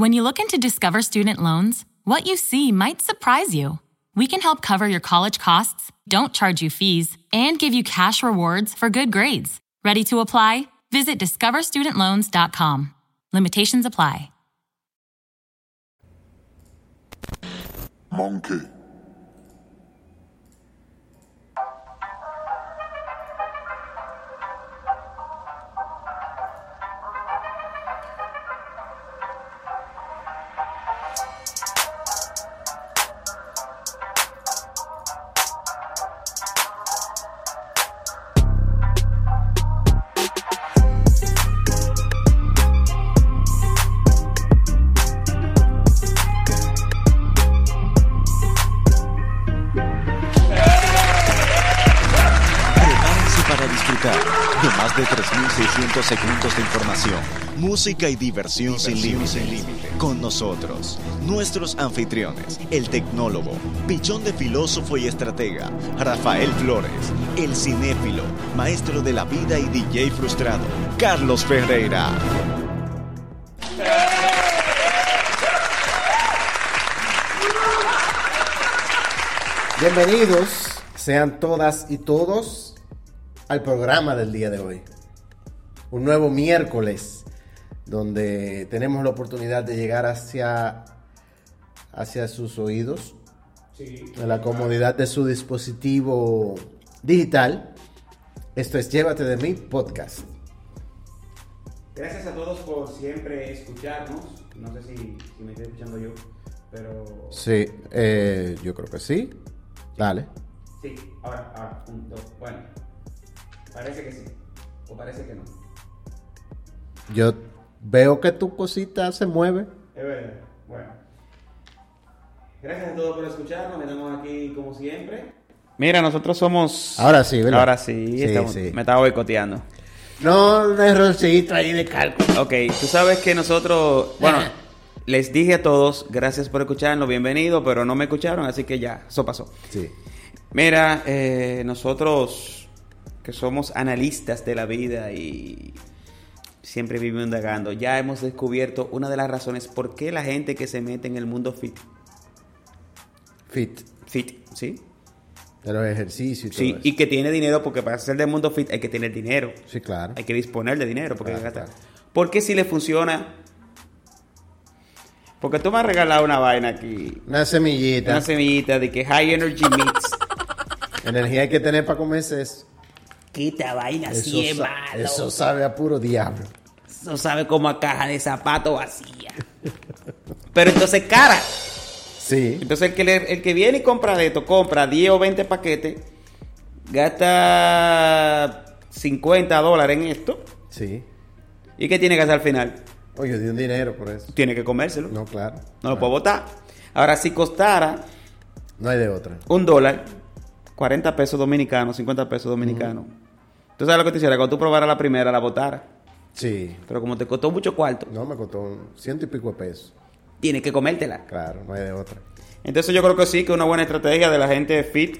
When you look into Discover Student Loans, what you see might surprise you. We can help cover your college costs, don't charge you fees, and give you cash rewards for good grades. Ready to apply? Visit discoverstudentloans.com. Limitations apply. Monkey. Música y diversión, sin límites. Con nosotros, nuestros anfitriones, el tecnólogo, pichón de filósofo y estratega, Rafael Flores, el cinéfilo, maestro de la vida y DJ frustrado, Carlos Ferreira. Bienvenidos sean todas y todos al programa del día de hoy. Un nuevo miércoles donde tenemos la oportunidad de llegar hacia, hacia sus oídos, en la comodidad de su dispositivo digital. Esto es Llévate de mí podcast. Gracias a todos por siempre escucharnos. No sé si, si me estoy escuchando yo, pero Sí, eh, yo creo que sí. Dale. sí, ahora, ahora, un, dos. Bueno, parece que sí, o parece que no. Yo veo que tu cosita se mueve. Es verdad, bueno. Gracias a todos por escucharnos. Estamos aquí como siempre. Mira, nosotros somos. Ahora sí, ¿verdad? Ahora sí, Sí, estamos- sí. me estaba boicoteando. No, un errorcito ahí de cálculo. Ok, tú sabes que nosotros, bueno, les dije a todos, gracias por escucharnos, bienvenido, pero no me escucharon, así que ya, eso pasó. Sí. Mira, eh, nosotros que somos analistas de la vida y siempre vivimos indagando, ya hemos descubierto una de las razones por qué la gente que se mete en el mundo fit, Fit. fit, ¿sí? De los ejercicios y todo Sí, eso. y que tiene dinero, porque para ser del mundo fit hay que tener dinero. Sí, claro. Hay que disponer de dinero porque Claro, hay que gastar. claro. Porque si le funciona. Porque tú me has regalado una vaina aquí. Una semillita. Una semillita de que High Energy Mix. Energía hay que tener para comerse eso. Quita vaina Eso, así es malo. eso sabe a puro diablo. Eso sabe como a caja de zapato vacía. Pero entonces cara. Sí. Entonces el que, le- el que viene y compra de esto, compra 10 o 20 paquetes, gasta 50 dólares en esto. Sí. ¿Y qué tiene que hacer al final? Oye, di un dinero por eso. Tiene que comérselo. No, claro. No lo puedo botar. Ahora, si costara No hay de otra. un dólar, 40 pesos dominicanos, 50 pesos dominicanos. Tú sabes lo que te hiciera, cuando tú probaras la primera, la botara. Sí. Pero como te costó mucho cuarto, No, me costó un ciento y pico de pesos. tienes que comértela. Claro, no hay de otra. Entonces yo creo que sí, que es una buena estrategia de la gente fit.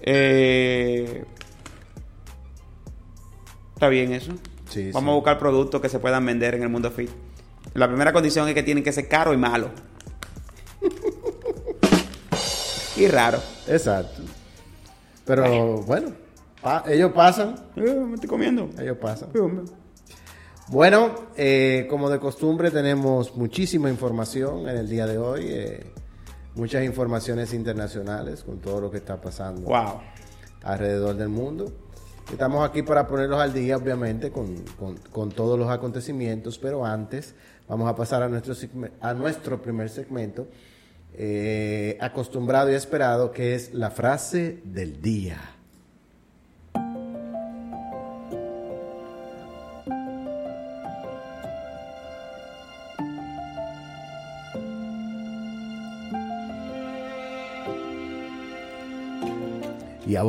Eh, está bien eso. Sí, Vamos sí. a buscar productos que se puedan vender en el mundo fit. La primera condición es que tienen que ser caro y malo. y raro. Exacto. Pero bueno, pa- ellos pasan. Eh, me estoy comiendo. Ellos pasan. Bueno, eh, como de costumbre tenemos muchísima información en el día de hoy. eh, muchas informaciones internacionales con todo lo que está pasando Wow. alrededor del mundo. Estamos aquí para ponerlos al día, obviamente, con, con- con todos los acontecimientos, pero antes vamos a pasar a nuestro, a nuestro primer segmento, acostumbrado y esperado, que es la frase del día.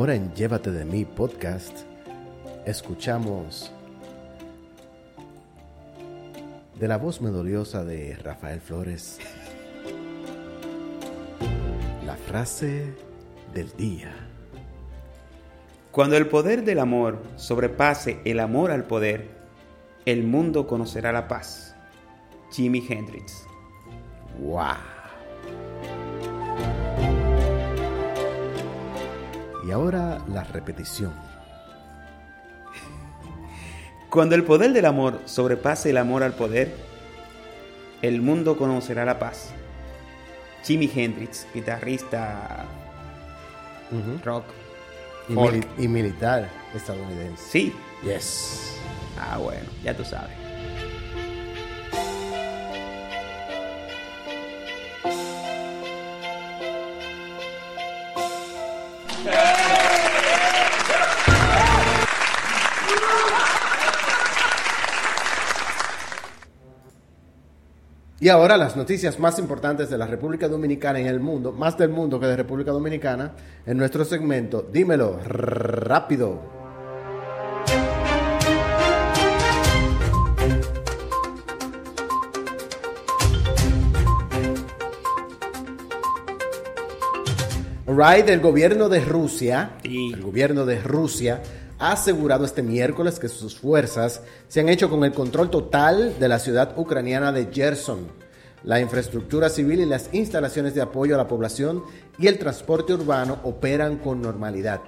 Ahora en Llévate de mí podcast escuchamos de la voz melodiosa de Rafael Flores la frase del día. Cuando el poder del amor sobrepase el amor al poder, el mundo conocerá la paz. Jimi Hendrix. ¡Wow! Y ahora la repetición. Cuando el poder del amor sobrepase el amor al poder, el mundo conocerá la paz. Jimi Hendrix, guitarrista rock. Y, folk. mili- y militar estadounidense. Sí. Yes. Ah, bueno, ya tú sabes. Y ahora las noticias más importantes de la República Dominicana y el mundo, más del mundo que de República Dominicana, en nuestro segmento Dímelo rápido. Right, el gobierno de Rusia, Sí. el gobierno de Rusia ha asegurado este miércoles que sus fuerzas se han hecho con el control total de la ciudad ucraniana de Gerson. La infraestructura civil y las instalaciones de apoyo a la población y el transporte urbano operan con normalidad.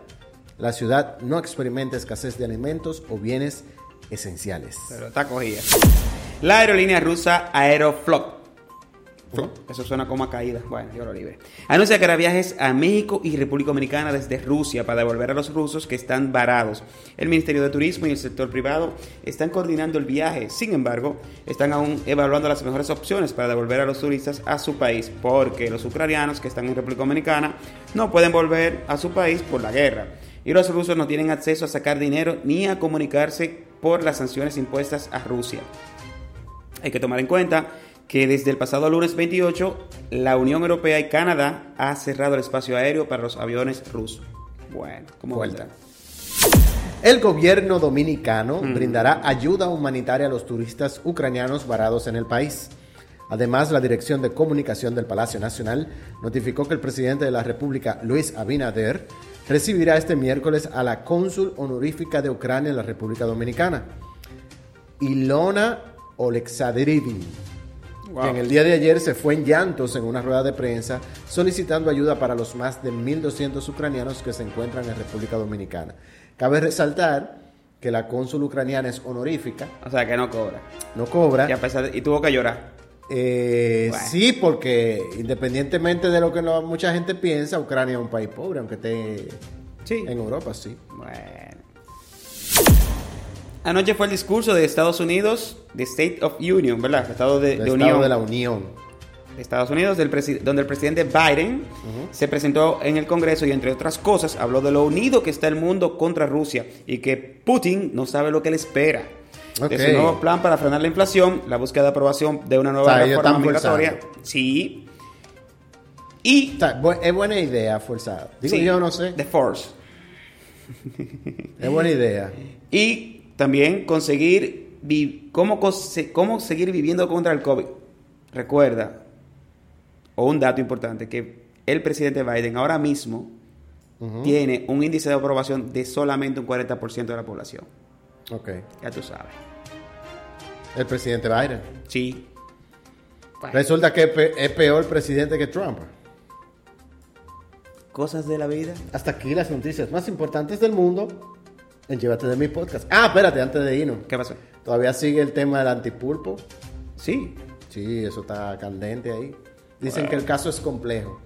La ciudad no experimenta escasez de alimentos o bienes esenciales. Pero está cogida. La aerolínea rusa Aeroflot. Eso suena como a caída. Bueno, yo lo libre. Anuncia que hará viajes a México y República Dominicana desde Rusia para devolver a los rusos que están varados. El Ministerio de Turismo y el sector privado están coordinando el viaje. Sin embargo, están aún evaluando las mejores opciones para devolver a los turistas a su país, porque los ucranianos que están en República Dominicana no pueden volver a su país por la guerra. Y los rusos no tienen acceso a sacar dinero ni a comunicarse por las sanciones impuestas a Rusia. Hay que tomar en cuenta que desde el pasado lunes 28, la Unión Europea y Canadá ha cerrado el espacio aéreo para los aviones rusos. Bueno, ¿cómo vendrá? El gobierno dominicano brindará ayuda humanitaria a los turistas ucranianos varados en el país. Además, la Dirección de Comunicación del Palacio Nacional notificó que el presidente de la República, Luis Abinader, recibirá este miércoles a la cónsul honorífica de Ucrania en la República Dominicana, Ilona Oleksandrivin, Wow. que en el día de ayer se fue en llantos en una rueda de prensa solicitando ayuda para los más de 1.200 ucranianos que se encuentran en República Dominicana. Cabe resaltar que la cónsul ucraniana es honorífica, O sea, que no cobra. no cobra. Y, a pesar de- y tuvo que llorar. Eh, Bueno. Sí, porque independientemente de lo que no- mucha gente piensa, Ucrania es un país pobre, aunque esté Sí. en Europa, sí. Bueno. Anoche fue el discurso de Estados Unidos, de State of Union, ¿verdad? Estado de, de Estado Unión. de la Unión. de Estados Unidos, del donde el presidente Biden se presentó en el Congreso y entre otras cosas habló de lo unido que está el mundo contra Rusia y que Putin no sabe lo que le espera. Ok. De su nuevo plan para frenar la inflación, la búsqueda de aprobación de una nueva O sea, reforma migratoria. forzando. Sí. Y O sea, bu- es buena idea forzada. Digo sí, yo, no sé. The Force. Es buena idea. Y también conseguir vi- cómo, cómo seguir viviendo contra el COVID. Recuerda, o un dato importante, que el presidente Biden ahora mismo tiene un índice de aprobación de solamente un 40% de la población. Ok. Ya tú sabes. El presidente Biden. Sí. Resulta que es peor presidente que Trump. Cosas de la vida. Hasta aquí las noticias más importantes del mundo en Llévate de mi podcast. Ah, espérate, antes de irnos. ¿Qué pasó? Todavía sigue el tema del antipulpo. Sí. Sí, eso está candente ahí. Dicen que el caso es complejo.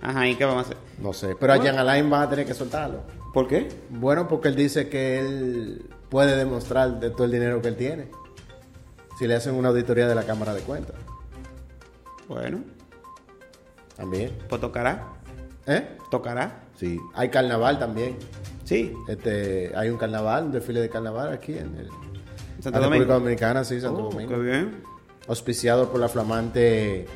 Ajá, ¿y qué vamos a hacer? No sé, pero a Jan Alain va a tener que soltarlo. ¿Por qué? Bueno, porque él dice que él puede demostrar de todo el dinero que él tiene. Si le hacen una auditoría de la Cámara de Cuentas. Bueno, También. pues tocará. ¿Eh? Tocará. Sí. Hay carnaval también. Sí. Este, hay un carnaval, un desfile de carnaval aquí en el, Santo la República. Dominicana, sí, Santo Oh, Domingo. qué bien. Auspiciado por la flamante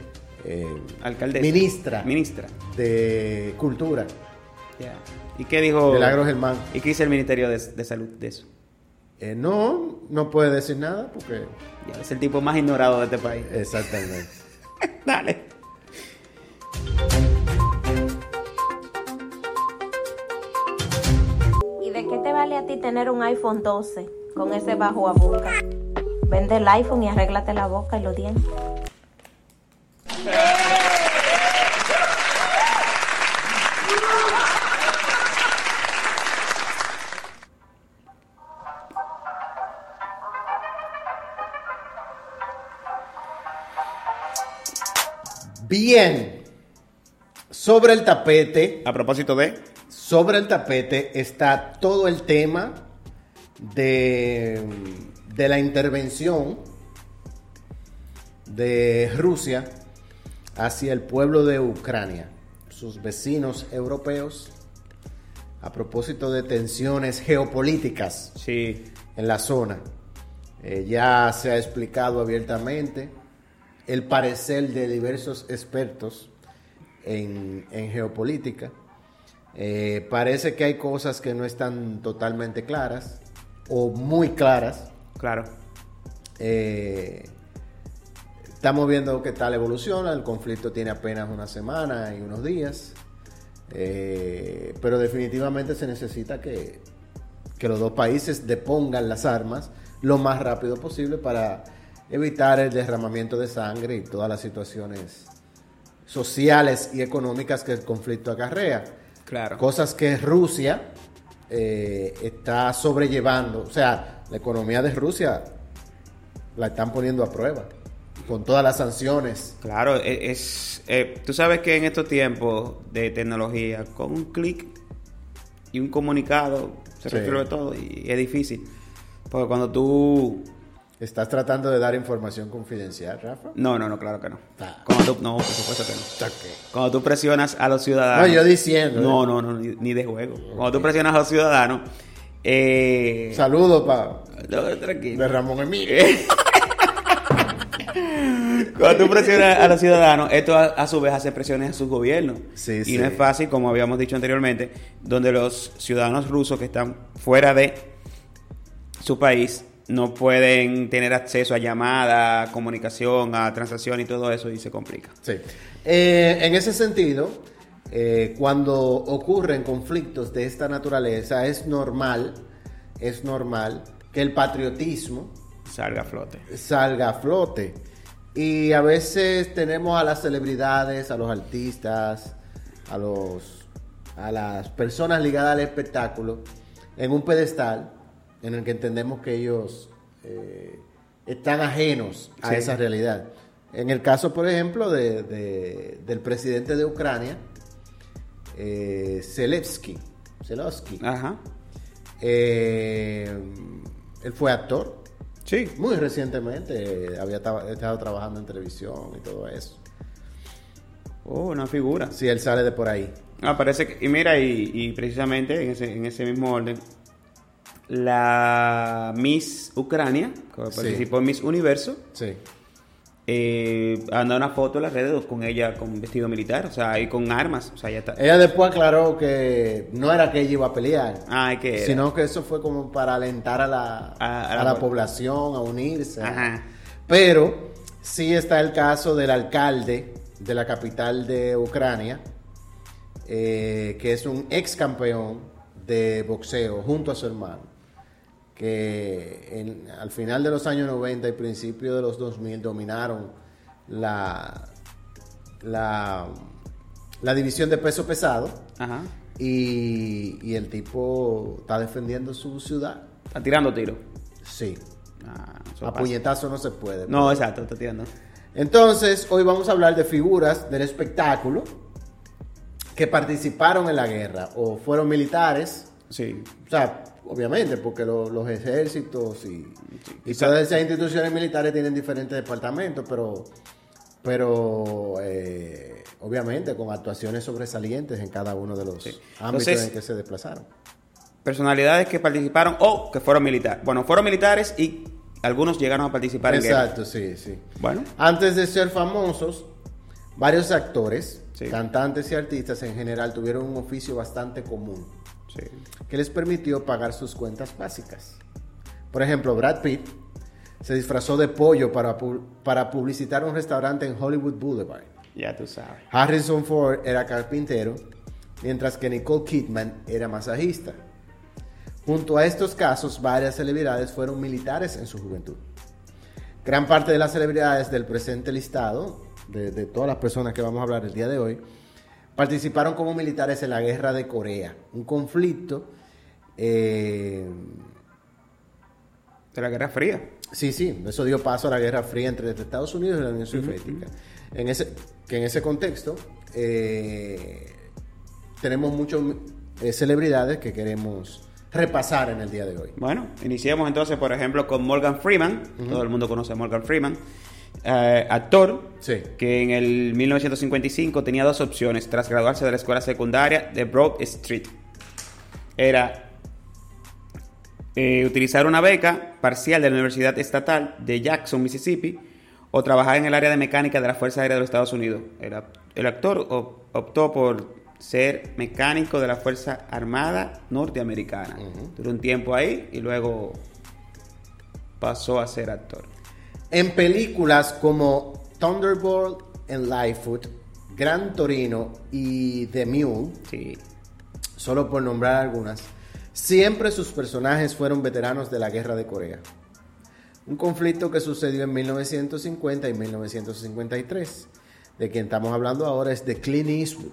eh, Alcaldesa. ministra Ministra. de Cultura, Ya. ¿Y qué dijo? Milagros Germán. ¿Y qué dice el Ministerio de, de Salud de eso? Eh, no, no puede decir nada porque... Ya, es el tipo más ignorado de este país. Exactamente. Dale. Ti tener un iPhone 12 con ese bajo a boca? Vende el iPhone y arréglate la boca y los dientes. Bien. Sobre el tapete, A propósito de... sobre el tapete está todo el tema de, de la intervención de Rusia hacia el pueblo de Ucrania, sus vecinos europeos, a propósito de tensiones geopolíticas Sí, en la zona. Eh, ya se ha explicado abiertamente el parecer de diversos expertos en, en geopolítica. Eh, parece que hay cosas que no están totalmente claras o muy claras. claro. Eh, estamos viendo qué tal evoluciona. El conflicto tiene apenas una semana y unos días. Eh, pero definitivamente se necesita que, que los dos países depongan las armas lo más rápido posible para evitar el derramamiento de sangre y todas las situaciones sociales y económicas que el conflicto acarrea. Claro. Cosas que Rusia eh, está sobrellevando. O sea, la economía de Rusia la están poniendo a prueba con todas las sanciones. Claro, e- es, eh, tú sabes que en estos tiempos de tecnología, con un clic y un comunicado se Sí. resuelve todo y es difícil. Porque cuando tú... ¿Estás tratando de dar información confidencial, Rafa? No, no, no, claro que no. Ah. Cuando tú... No, por supuesto que no. Ok. Cuando tú presionas a los ciudadanos... No, yo diciendo, No, ¿eh? no, no, ni, ni de juego. Cuando tú presionas a los ciudadanos... Eh, Saludos no, tranquilo. de Ramón Emilio. Cuando tú presionas a los ciudadanos, esto a, a su vez hace presiones a sus gobiernos. Sí, y sí. no es fácil, como habíamos dicho anteriormente, donde los ciudadanos rusos que están fuera de su país no pueden tener acceso a llamadas, comunicación, a transacción y todo eso y se complica. Sí. Eh, en ese sentido, eh, cuando ocurren conflictos de esta naturaleza, es normal, es normal que el patriotismo Salga a flote. salga a flote. Y a veces tenemos a las celebridades, a los artistas, a los a las personas ligadas al espectáculo en un pedestal en el que entendemos que ellos eh, están ajenos a Sí. esa realidad. En el caso, por ejemplo, de- de- del presidente de Ucrania, eh, Zelensky, Zelensky, Ajá. eh, él fue actor, Sí. muy recientemente eh, había estado trabajando en televisión y todo eso. Oh, una figura. Sí, él sale de por ahí. Ah, parece que, y mira, y, y precisamente en ese, en ese mismo orden, la Miss Ucrania, que Sí. participó en Miss Universo, Sí. eh, anda una foto en las redes con ella con vestido militar, o sea, ahí con armas, o sea, ya está. Ella después aclaró que no era que ella iba a pelear, Ah, que sino que eso fue como para alentar a la, A- a a la la po- población a unirse. Ajá. Pero sí está el caso del alcalde de la capital de Ucrania, eh, que es un ex campeón de boxeo junto a su hermano, que en- al final de los años 90 y principios de los 2000 dominaron la, la, la división de peso pesado Ajá. y, y el tipo está defendiendo su ciudad. Está tirando tiro. Sí, Ah, a puñetazo no se puede. No, exacto, está tirando. Entonces, hoy vamos a hablar de figuras del espectáculo que participaron en la guerra o fueron militares. Sí. O sea, obviamente, porque lo- los ejércitos y, todas esas instituciones militares tienen diferentes departamentos, pero, pero eh, obviamente con actuaciones sobresalientes en cada uno de los Sí. ámbitos Entonces- en que se desplazaron. Personalidades que participaron o que fueron militares. Bueno, fueron militares y algunos llegaron a participar en guerra. Exacto, sí, sí. Bueno, Antes de ser famosos, varios actores, Sí. cantantes y artistas en general tuvieron un oficio bastante común sí. que les permitió pagar sus cuentas básicas. Por ejemplo, Brad Pitt se disfrazó de pollo para, pu- para publicitar un restaurante en Hollywood Boulevard. Ya tú sabes. Harrison Ford era carpintero, mientras que Nicole Kidman era masajista. Junto a estos casos, varias celebridades fueron militares en su juventud. Gran parte de las celebridades del presente listado de, de todas las personas que vamos a hablar el día de hoy, participaron como militares en la guerra de Corea, un conflicto eh, De la Guerra Fría. Sí, sí, eso dio paso a la Guerra Fría entre Estados Unidos y la Unión Soviética. En ese, que en ese contexto eh, tenemos muchas eh, celebridades que queremos repasar en el día de hoy. Bueno, iniciamos entonces, por ejemplo, con Morgan Freeman. Todo el mundo conoce a Morgan Freeman. Eh, actor Sí. que en el 1955 tenía dos opciones tras graduarse de la escuela secundaria de Broad Street. Era eh, utilizar una beca parcial de la Universidad Estatal de Jackson, Mississippi, o trabajar en el área de mecánica de la Fuerza Aérea de los Estados Unidos. Era- el actor op- optó por ser mecánico de la Fuerza Armada Norteamericana. Duró un tiempo ahí y luego pasó a ser actor. En películas como Thunderbolt and Lightfoot, Gran Torino y The Mule, Sí. solo por nombrar algunas, siempre sus personajes fueron veteranos de la Guerra de Corea. Un conflicto que sucedió en 1950 y 1953. De quien estamos hablando ahora es de Clint Eastwood.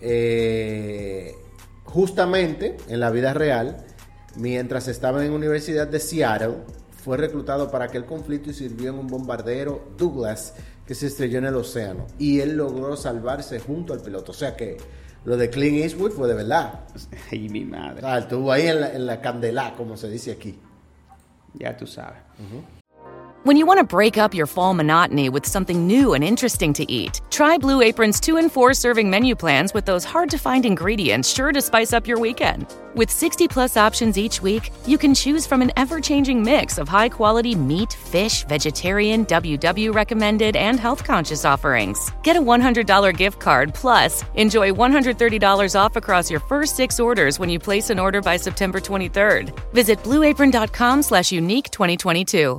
Eh, justamente en la vida real, mientras estaba en la Universidad de Seattle, fue reclutado para aquel conflicto y sirvió en un bombardero Douglas que se estrelló en el océano. Y él logró salvarse junto al piloto. O sea que lo de Clint Eastwood fue de verdad. Ay, mi madre. Estuvo ahí en la, en la candela, como se dice aquí. Ya tú sabes. When you want to break up your fall monotony with something new and interesting to eat, try Blue Apron's 2 and 4 serving menu plans with those hard to find ingredients sure to spice up your weekend. With 60 plus options each week, you can choose from an ever changing mix of high quality meat, fish, vegetarian, WW recommended, and health conscious offerings. Get a $100 gift card plus enjoy $130 off across your first six orders when you place an order by September 23rd. Visit blueapron.com slash unique 2022.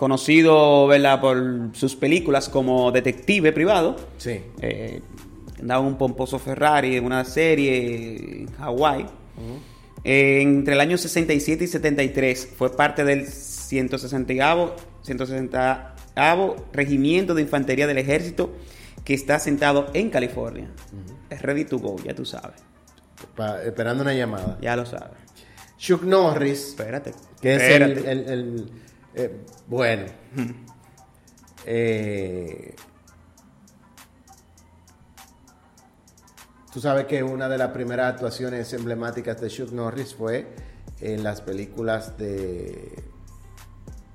conocido ¿verdad? por sus películas como detective privado, Sí. eh, andaba un pomposo Ferrari en una serie en Hawái. Eh, entre el año 67 y 73 fue parte del 160 160 Regimiento de Infantería del Ejército que está sentado en California. Es ready to go, ya tú sabes. Pa- esperando una llamada. Ya lo sabes. Chuck Norris, Espérate. que es el, espérate. el- el- eh, bueno. Eh, tú sabes que una de las primeras actuaciones emblemáticas de Chuck Norris fue en las películas de,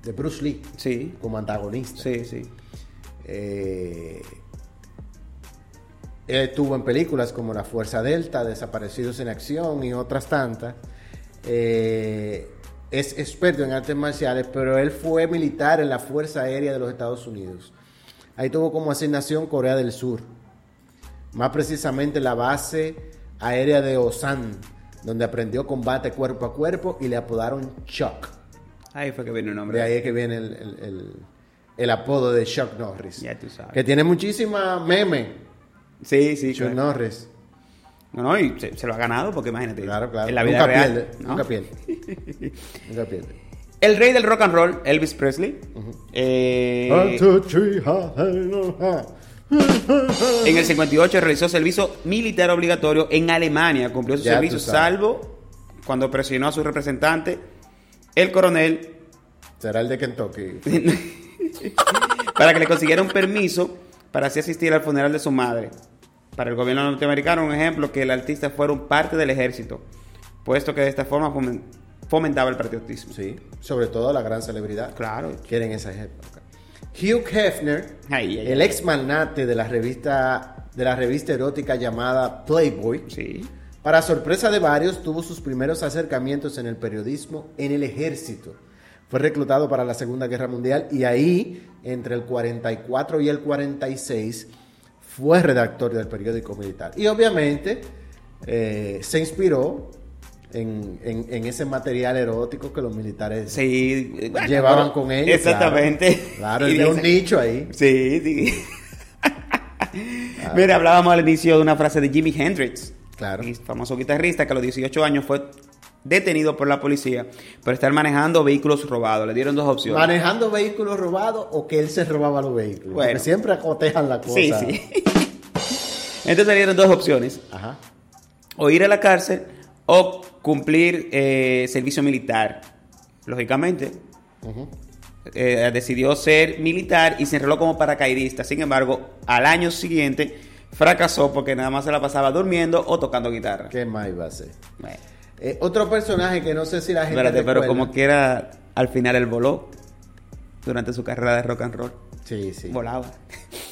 de Bruce Lee Sí, como antagonista. sí, sí. Eh, él estuvo en películas como La Fuerza Delta, Desaparecidos en Acción y otras tantas. Eh, es experto en artes marciales, pero él fue militar en la Fuerza Aérea de los Estados Unidos. Ahí tuvo como asignación Corea del Sur, más precisamente la base aérea de Osan, donde aprendió combate cuerpo a cuerpo y le apodaron Chuck. Ahí fue que vino el nombre. De ahí es que viene el, el- el- el apodo de Chuck Norris. Ya tú sabes. Que tiene muchísima meme, Sí, sí, Chuck claro. Norris. No, no, y se, se lo ha ganado porque imagínate. Claro, claro. En la vida nunca real. pierde, ¿no? nunca pierde. nunca pierde. El rey del rock and roll, Elvis Presley. eh, One, two, three, ha, ha, no, ha. en el 58 realizó servicio militar obligatorio en Alemania. Cumplió su Ya servicio, salvo cuando presionó a su representante, el coronel, Será el de Kentucky. para que le consiguiera un permiso para así asistir al funeral de su madre. Para el gobierno norteamericano, un ejemplo que el artista fuera un parte del ejército, puesto que de esta forma fomen- fomentaba el patriotismo. Sí, sobre todo la gran celebridad. Claro. Que era en esa época. Hugh Hefner, Ay, ay, el ex magnate de la revista de la revista erótica llamada Playboy, Sí. para sorpresa de varios, tuvo sus primeros acercamientos en el periodismo en el ejército. Fue reclutado para la Segunda Guerra Mundial y ahí, entre el 44 y el 46, fue redactor del periódico militar. Y obviamente eh, se inspiró en, en- en ese material erótico que los militares Sí, bueno, llevaban con ellos. Exactamente. Claro, Y había un nicho ahí. Sí, sí. Mira, hablábamos al inicio de una frase de Jimi Hendrix, Claro. y famoso guitarrista que a los 18 años fue detenido por la policía por estar manejando vehículos robados. Le dieron dos opciones. Manejando vehículos robados o que él se robaba los vehículos. Bueno. Porque siempre acotejan la cosa. sí, sí. Entonces le dieron dos opciones. Ajá. O ir a la cárcel o cumplir eh, servicio militar. Lógicamente, eh, decidió ser militar y se enroló como paracaidista. Sin embargo, al año siguiente fracasó porque nada más se la pasaba durmiendo o tocando guitarra. ¿Qué más iba a ser? Bueno, Eh, otro personaje que no sé si la gente. espérate, pero como quiera, al final él voló durante su carrera de rock and roll. Sí, sí. Volaba.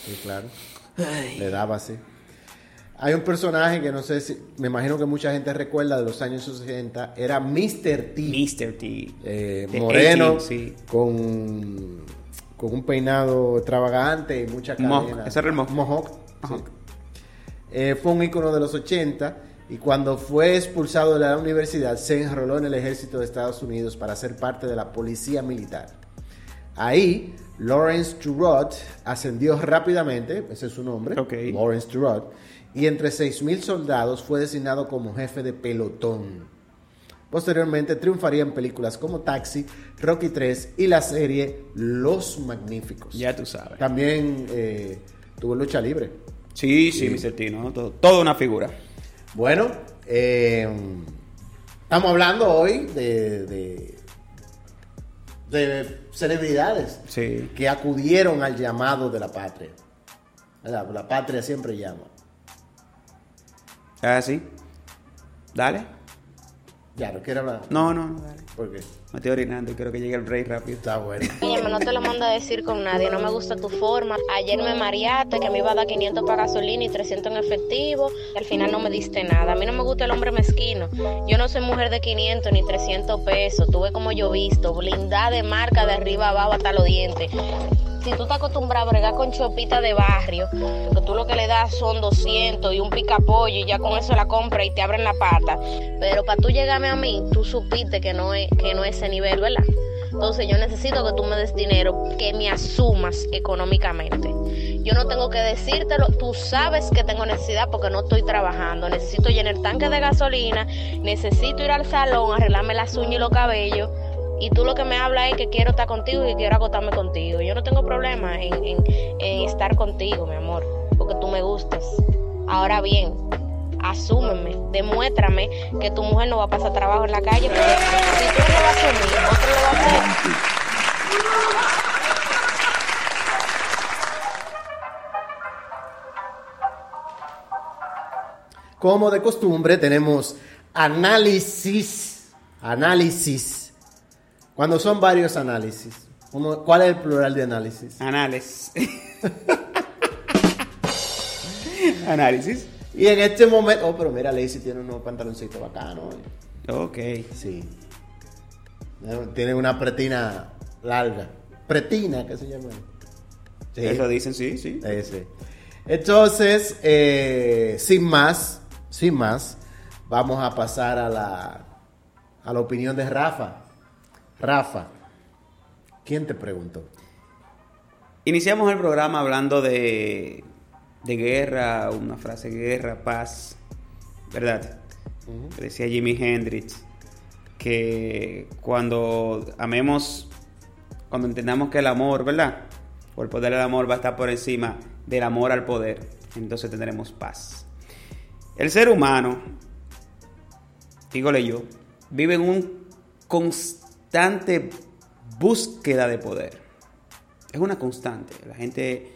Sí, claro. Le daba así. Hay un personaje que no sé si. Me imagino que mucha gente recuerda de los años 60. Era Mr. T. Mr. T. eh, moreno. 18, sí. Con, con un peinado extravagante y mucha Mohawk, cadena. ese era el mohawk. Mohawk, sí. Mohawk. Eh, fue un ícono de los 80 y cuando fue expulsado de la universidad se enroló en el ejército de Estados Unidos para ser parte de la policía militar. Ahí, Lawrence Turot ascendió rápidamente, ese es su nombre. Lawrence Turot, y entre 6.000 soldados fue designado como jefe de pelotón. Posteriormente triunfaría en películas como Taxi, Rocky 3 y la serie Los Magníficos. Ya tú sabes. También eh, tuvo lucha libre. Sí, sí, Mr. T, ¿no? Todo, toda una figura. Bueno, eh, estamos hablando hoy de, de, de celebridades Sí. que acudieron al llamado de la patria. ¿Verdad? La patria siempre llama. Ah, sí. Dale. Ya, no quiero hablar. No, no, no, dale. ¿Por qué? Me estoy orinando y quiero que llegue el break rápido. Está bueno. Óyeme, no te lo mando a decir con nadie, no me gusta tu forma. Ayer me mareaste que me iba a dar 500 para gasolina y 300 en efectivo y al final no me diste nada. A mí no me gusta el hombre mezquino. Yo no soy mujer de 500 ni 300 pesos. Tú ves como yo visto, blindada de marca de arriba abajo hasta los dientes. Si tú estás acostumbrado a bregar con chopita de barrio, que tú lo que le das son 200 y un picapollo y ya con eso la compra y te abren la pata. Pero para tú llegarme a mí, tú supiste que no es, que no es ese nivel, ¿verdad? Entonces yo necesito que tú me des dinero, que me asumas económicamente. Yo no tengo que decírtelo, tú sabes que tengo necesidad porque no estoy trabajando. Necesito llenar tanque de gasolina, necesito ir al salón, arreglarme las uñas y los cabellos. Y tú lo que me hablas es que quiero estar contigo y quiero acotarme contigo. Yo no tengo problema en, en- en estar contigo, mi amor, porque tú me gustas. Ahora bien, asúmeme, demuéstrame que tu mujer no va a pasar trabajo en la calle, porque si tú no lo vas a asumir, otro lo va a hacer. Como de costumbre, tenemos análisis. Análisis. Cuando son varios análisis. Uno- ¿Cuál es el plural de análisis? Anales. Análisis. Y en este momento. Oh, pero mira, Lacey tiene unos pantaloncitos bacanos. Ok. Sí. Tiene una pretina larga. Pretina, ¿qué se llama? Sí. Eso dicen, sí, sí. Ese. Entonces, eh, sin más, sin más, vamos a pasar a la, a la opinión de Rafa. Rafa, ¿quién te preguntó? Iniciamos el programa hablando de, de guerra, una frase guerra, paz, ¿verdad? Decía Jimi Hendrix que cuando amemos, cuando entendamos que el amor, ¿verdad? O el poder del amor va a estar por encima del amor al poder, entonces tendremos paz. El ser humano, dígole yo, vive en un constante búsqueda de poder. Es una constante. La gente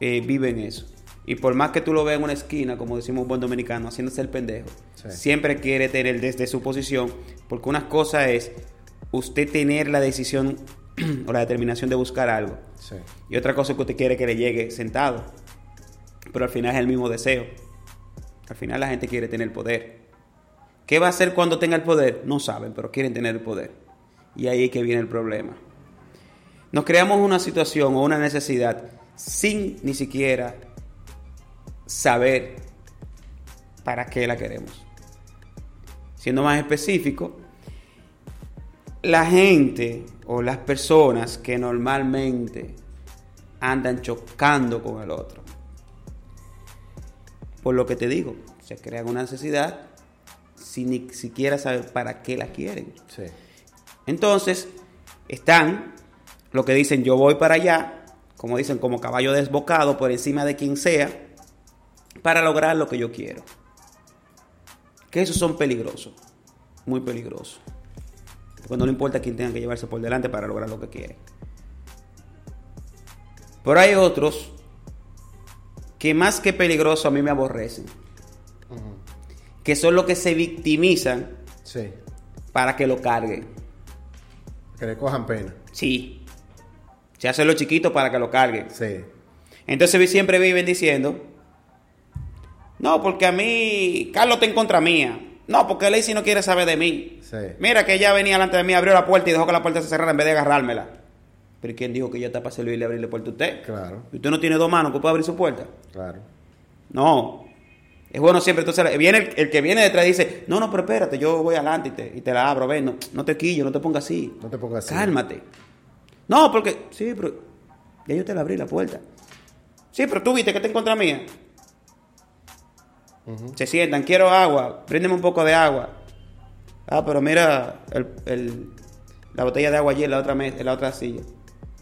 eh, vive en eso. Y por más que tú lo veas en una esquina, como decimos un buen dominicano, haciéndose el pendejo, Sí. siempre quiere tener desde su posición, porque una cosa es usted tener la decisión o la determinación de buscar algo. Sí. Y otra cosa es que usted quiere que le llegue sentado. Pero al final es el mismo deseo. Al final la gente quiere tener el poder. ¿Qué va a hacer cuando tenga el poder? No saben, pero quieren tener el poder. Y ahí es que viene el problema. Nos creamos una situación o una necesidad sin ni siquiera saber para qué la queremos. Siendo más específico, la gente o las personas que normalmente andan chocando con el otro. Por lo que te digo, se crea una necesidad sin ni siquiera saber para qué la quieren. Sí. Entonces, están lo que dicen yo voy para allá, como dicen, como caballo desbocado por encima de quien sea, para lograr lo que yo quiero. Que esos son peligrosos, muy peligrosos. Porque no le importa quién tenga que llevarse por delante para lograr lo que quiere. Pero hay otros que más que peligrosos a mí me aborrecen. Que son los que se victimizan Sí. para que lo carguen. Que le cojan pena. Sí. Se hacen los chiquitos para que lo carguen. Sí. Entonces vi- siempre viven diciendo, no, porque a mí, Carlos está en contra mía. No, porque Lacey no quiere saber de mí. Sí. Mira que ella venía delante de mí, abrió la puerta y dejó que la puerta se cerrara en vez de agarrármela. Pero ¿y ¿quién dijo que yo está para servirle y abrirle puerta a usted? Claro. ¿Y usted no tiene dos manos que pueda abrir su puerta? Claro. No. Es bueno siempre, entonces viene el, el que viene detrás y dice, no, no, pero espérate, yo voy adelante y te, y te la abro, ven, no, no te quillo, no te pongas así. No te pongas así. Cálmate. No, porque, sí, pero ya yo te la abrí la puerta. Sí, pero tú viste que está en contra mía. Se sientan, quiero agua, bríndeme un poco de agua. Ah, pero mira el- el- la botella de agua allí en la otra mesa, en la otra silla.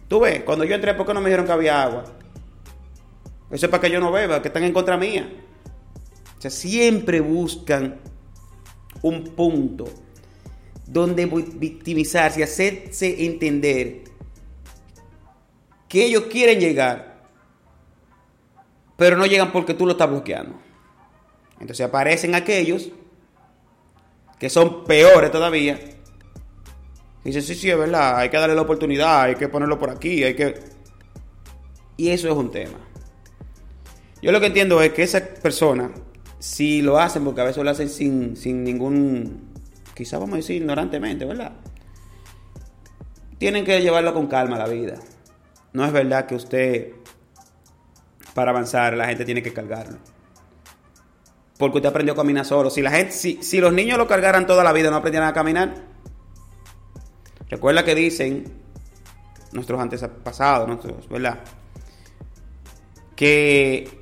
Tú ves, cuando yo entré, ¿por qué no me dijeron que había agua? Eso es para que yo no beba, que están en contra mía. O sea, siempre buscan un punto donde vi- victimizarse y hacerse entender que ellos quieren llegar, pero no llegan porque tú lo estás bloqueando. Entonces aparecen aquellos que son peores todavía. Y dicen, sí, sí, es verdad, hay que darle la oportunidad, hay que ponerlo por aquí, hay que... Y eso es un tema. Yo lo que entiendo es que esa persona, si lo hacen, porque a veces lo hacen sin, sin ningún, quizás vamos a decir ignorantemente, ¿verdad? Tienen que llevarlo con calma a la vida. No es verdad que usted, para avanzar, la gente tiene que cargarlo. Porque usted aprendió a caminar solo. Si, la gente, si, si los niños lo cargaran toda la vida, no aprendieran a caminar. Recuerda que dicen nuestros antepasados, nuestros, ¿verdad? Que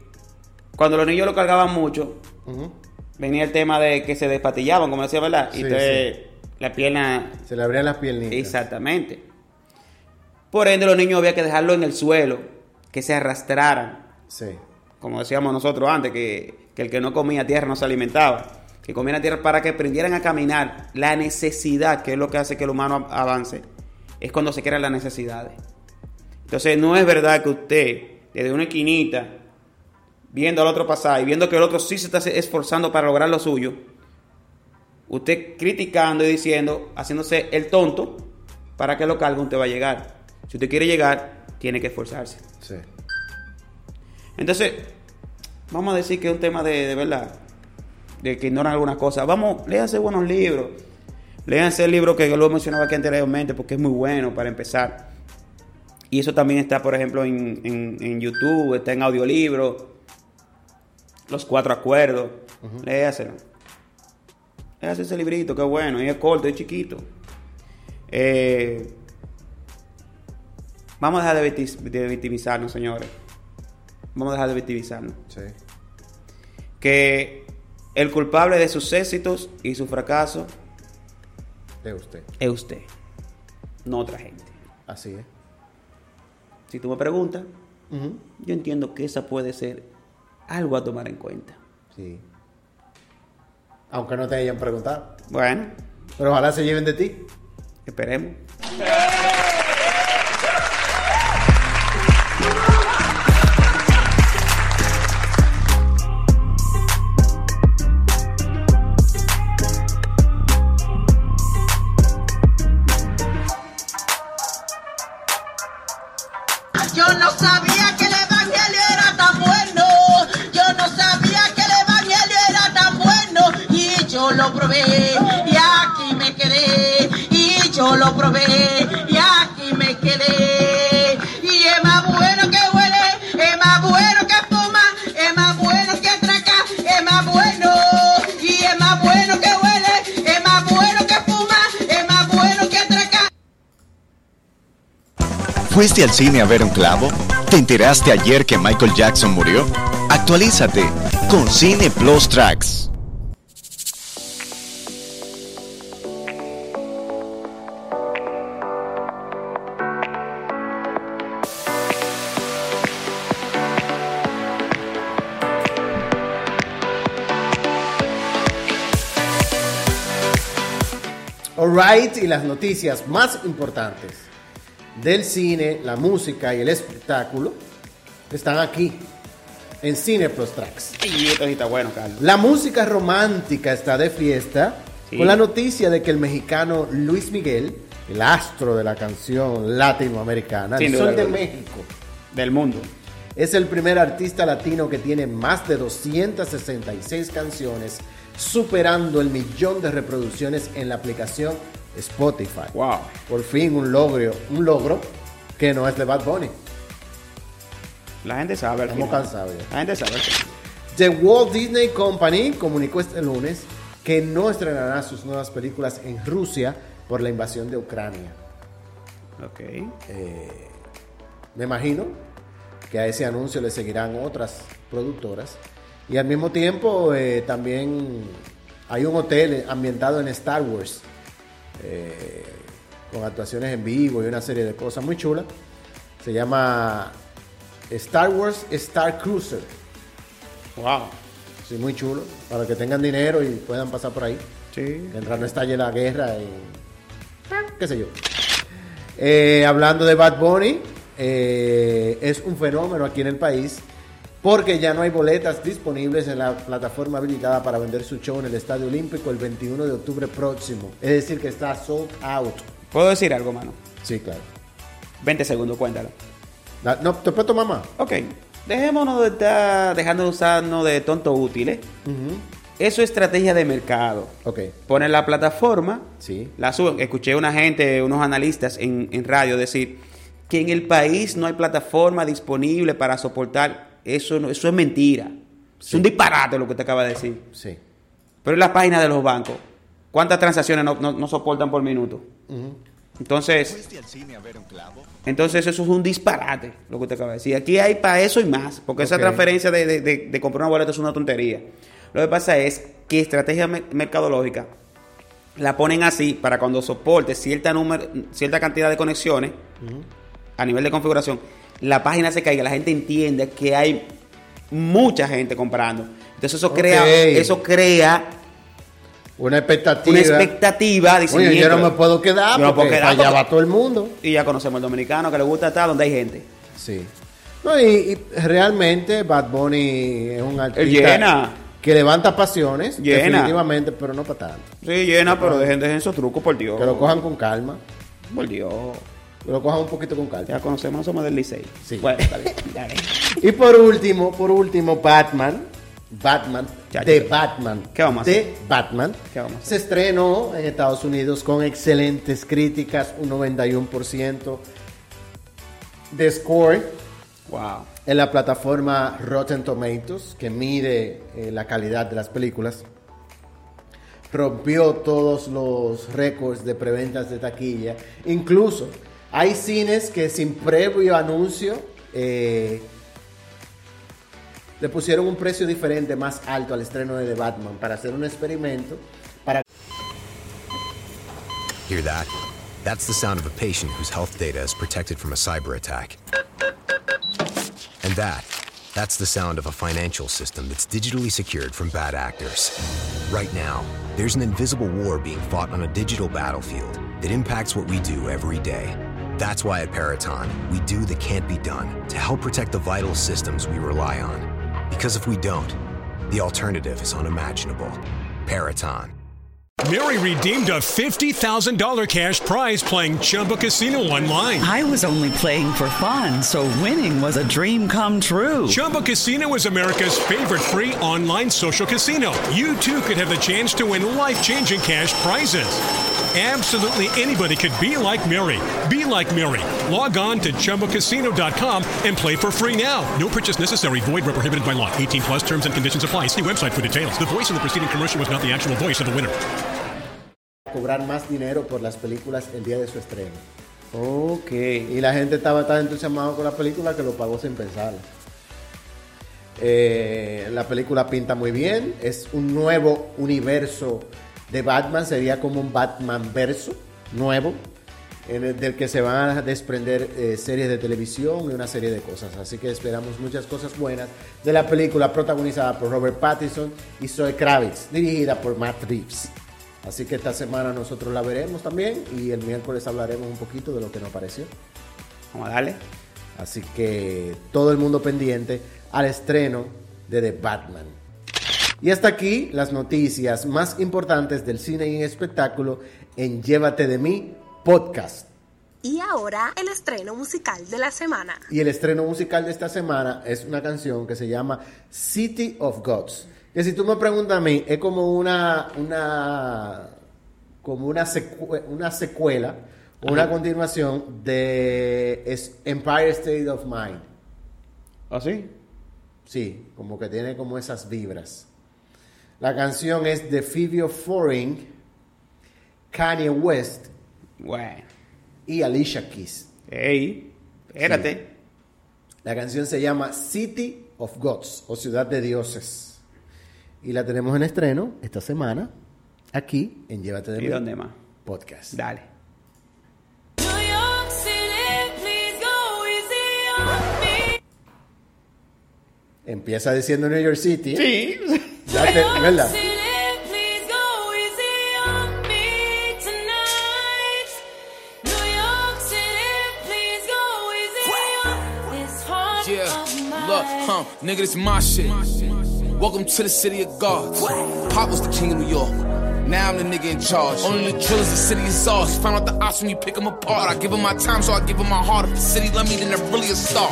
cuando los niños lo cargaban mucho, venía el tema de que se despatillaban, como decía, ¿verdad? Y Sí, entonces la pierna. Se le abrían las piernitas. Exactamente. Por ende, los niños había que dejarlo en el suelo, que se arrastraran. Sí. Como decíamos nosotros antes, que, que el que no comía tierra no se alimentaba. Que comieran tierra para que aprendieran a caminar. La necesidad, que es lo que hace que el humano avance, es cuando se crean las necesidades. Entonces, no es verdad que usted, desde una esquinita, viendo al otro pasar y viendo que el otro sí se está esforzando para lograr lo suyo, usted criticando y diciendo, haciéndose el tonto, para que lo cargue, usted va a llegar. Si usted quiere llegar, tiene que esforzarse. Sí. Entonces, vamos a decir que es un tema de, de verdad, de que ignoran algunas cosas. Vamos, léanse buenos libros. Léanse el libro que lo mencionaba aquí anteriormente porque es muy bueno para empezar. Y eso también está, por ejemplo, en, en- en YouTube, está en audiolibro. Los cuatro acuerdos. Léaselo. Léase ese librito, que bueno, y es corto, es chiquito. Eh, vamos a dejar de, victi- de victimizarnos, señores. Vamos a dejar de victimizarnos. Sí. Que el culpable de sus éxitos y su fracaso De usted. es usted, no otra gente. Así es. Si tú me preguntas, yo entiendo que esa puede ser algo a tomar en cuenta. Sí. Aunque no te hayan preguntado. Bueno, Pero ojalá se lleven de ti. esperemos. ¿Fuiste al cine a ver un clavo? ¿Te enteraste ayer que Michael Jackson murió? Actualízate con Cine Plus Tracks. Alright, y las noticias más importantes del cine, la música y el espectáculo están aquí en Cine Plus Tracks. Y esto sí está bueno, Carlos. La música romántica está de fiesta Sí. con la noticia de que el mexicano Luis Miguel, el astro de la canción latinoamericana, Sin el Sol de. México, Del mundo. es el primer artista latino que tiene más de 266 canciones, superando el millón de reproducciones en la aplicación Spotify. Wow. Por fin un logro, un logro que no es de Bad Bunny. La gente sabe. al Estamos final. cansados ya. La gente sabe. The Walt Disney Company comunicó este lunes que no estrenará sus nuevas películas en Rusia por la invasión de Ucrania. Ok. Me imagino que a ese anuncio le seguirán otras productoras. Y al mismo tiempo eh, también hay un hotel ambientado en Star Wars, eh, con actuaciones en vivo y una serie de cosas muy chulas. Se llama Star Wars Star Cruiser. Wow. Sí, muy chulo. Para que tengan dinero y puedan pasar por ahí. Sí. Mientras no estalle la guerra y... qué sé yo. Eh, hablando de Bad Bunny, eh, es un fenómeno aquí en el país porque ya no hay boletas disponibles en la plataforma habilitada para vender su show en el Estadio Olímpico el 21 de octubre próximo. Es decir, que está sold out. ¿Puedo decir algo, mano? Sí, claro. 20 segundos, cuéntalo. No, ¿Te puedo tomar más? Ok. Dejémonos de estar dejando de usarnos de tontos útiles. Eso es estrategia de mercado. Ok. Ponen la plataforma, Sí. la suben. Escuché una gente, unos analistas en, en radio decir que en el país no hay plataforma disponible para soportar. Eso, no- eso es mentira. Es un disparate lo que te acaba de decir. Sí. Pero en la página de los bancos, ¿cuántas transacciones no, no- no soportan por minuto? Entonces, ¿Fuiste al cine a ver un clavo? entonces eso es un disparate, lo que usted acaba de decir. Aquí hay para eso y más, porque esa transferencia de, de- de- de comprar una boleta es una tontería. Lo que pasa es que estrategia me- mercadológica la ponen así para cuando soporte cierta, número, cierta cantidad de conexiones a nivel de configuración, la página se caiga, la gente entiende que hay mucha gente comprando. Entonces eso crea, eso crea Una expectativa. una expectativa. dicen, Oye, yo no me puedo quedar no porque allá porque- va todo el mundo. Y ya conocemos al dominicano que le gusta estar donde hay gente. Sí. No, y, y realmente Bad Bunny es un artista llena. que levanta pasiones, Llena. definitivamente, pero no para tanto. Sí, llena, pero dejen, dejen esos trucos, por Dios. Que lo cojan con calma, Por Dios. Lo cojan un poquito con calma. Ya conocemos, no somos del Licey. Sí. Bueno, está bien. dale. Y por último, por último, Batman, Batman, Ya, de ya. Batman, ¿Qué vamos a de hacer? Batman, ¿Qué vamos a hacer? se estrenó en Estados Unidos con excelentes críticas, un 91% de score. Wow. en la plataforma Rotten Tomatoes, que mide eh, la calidad de las películas. Rompió todos los récords de preventas de taquilla. Incluso hay cines que sin previo anuncio eh, le pusieron un precio diferente, más alto al estreno de The Batman, para hacer un experimento. Para Hear that? That's the sound of a patient whose health data is protected from a cyber attack. And that, that's the sound of a financial system that's digitally secured from bad actors. Right now, there's an invisible war being fought on a digital battlefield that impacts what we do every day. That's why at Paraton, we do the can't be done to help protect the vital systems we rely on. Because if we don't, the alternative is unimaginable. Paraton. Mary redeemed a $50,000 cash prize playing Chumba Casino online. I was only playing for fun, so winning was a dream come true. Chumba Casino is America's favorite free online social casino. You too could have the chance to win life changing cash prizes. Absolutely anybody could be like Mary. Be like Mary. Log on to ChumboCasino.com and play for free now. No purchase necessary. Void where prohibited by law. 18 plus terms and conditions apply. See website for details. The voice in the preceding commercial was not the actual voice of the winner. Cobrar más dinero por las películas el día de su estreno. Ok. Y la gente estaba tan entusiasmada con la película que lo pagó sin pensarlo. Eh, la película pinta muy bien. Es un nuevo universo de Batman. Sería como un Batman verso nuevo. En el, del que se van a desprender eh, series de televisión y una serie de cosas. Así que esperamos muchas cosas buenas de la película protagonizada por Robert Pattinson y Zoe Kravitz, dirigida por Matt Reeves. Así que esta semana nosotros la veremos también y el miércoles hablaremos un poquito de lo que nos pareció. Vamos a darle. Así que todo el mundo pendiente al estreno de The Batman. Y hasta aquí las noticias más importantes del cine y espectáculo en Llévate de mí podcast. Y ahora el estreno musical de la semana. Y el estreno musical de esta semana es una canción que se llama City of Gods. Que si tú me preguntas a mí, es como una, una, como una, una secuela o una continuación de es- Empire State of Mind. ¿Ah, sí? Sí, como que tiene como esas vibras. La canción es de Phoebe Foreign, Kanye West Bueno. y Alicia Keys. Ey, espérate. La canción se llama City of Gods o Ciudad de Dioses. Y la tenemos en estreno esta semana aquí en Llévate de ¿Y mí dónde más? podcast. Dale. Empieza diciendo New York City. Sí. Ya te- ¿verdad? Yeah, look, huh, nigga, this my shit. Welcome to the city of gods. Pop was the king of New York. Now I'm the nigga in charge. Only the drillers, the city is ours. Found out the ops when you pick them apart. I give them my time, so I give them my heart. If the city love me, then they're really a star.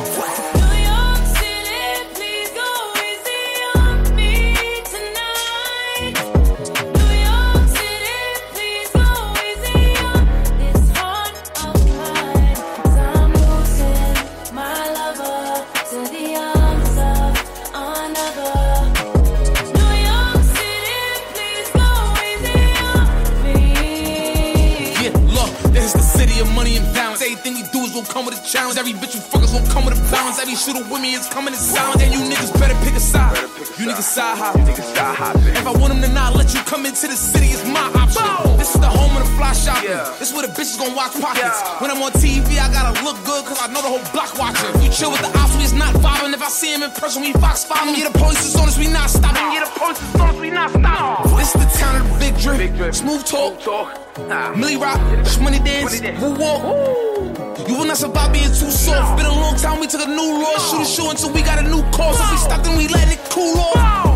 Come with a challenge. Every bitch you fuckers gonna come with a balance. Every shooter with me is coming in silence. And you niggas better pick a side. pick You niggas side hop. If I want them to not let you come into the city, it's my option. This is the home of the fly shopping. This is where the bitches gonna watch pockets. When I'm on TV, I gotta look good, cause I know the whole block watching. You chill with the ops, we is not vibing. If I see him in person, we fox him. Yeah, the police is on us, we not stopping. Yeah, the police is on us, we not stopping. This is the town of the big drip. Smooth talk. Millie Rock, money dance, woo walk. You will not survive being too soft. Been a long time, we took a new road. Shoot a show until we got a new cause. If we stop, then we let it cool off.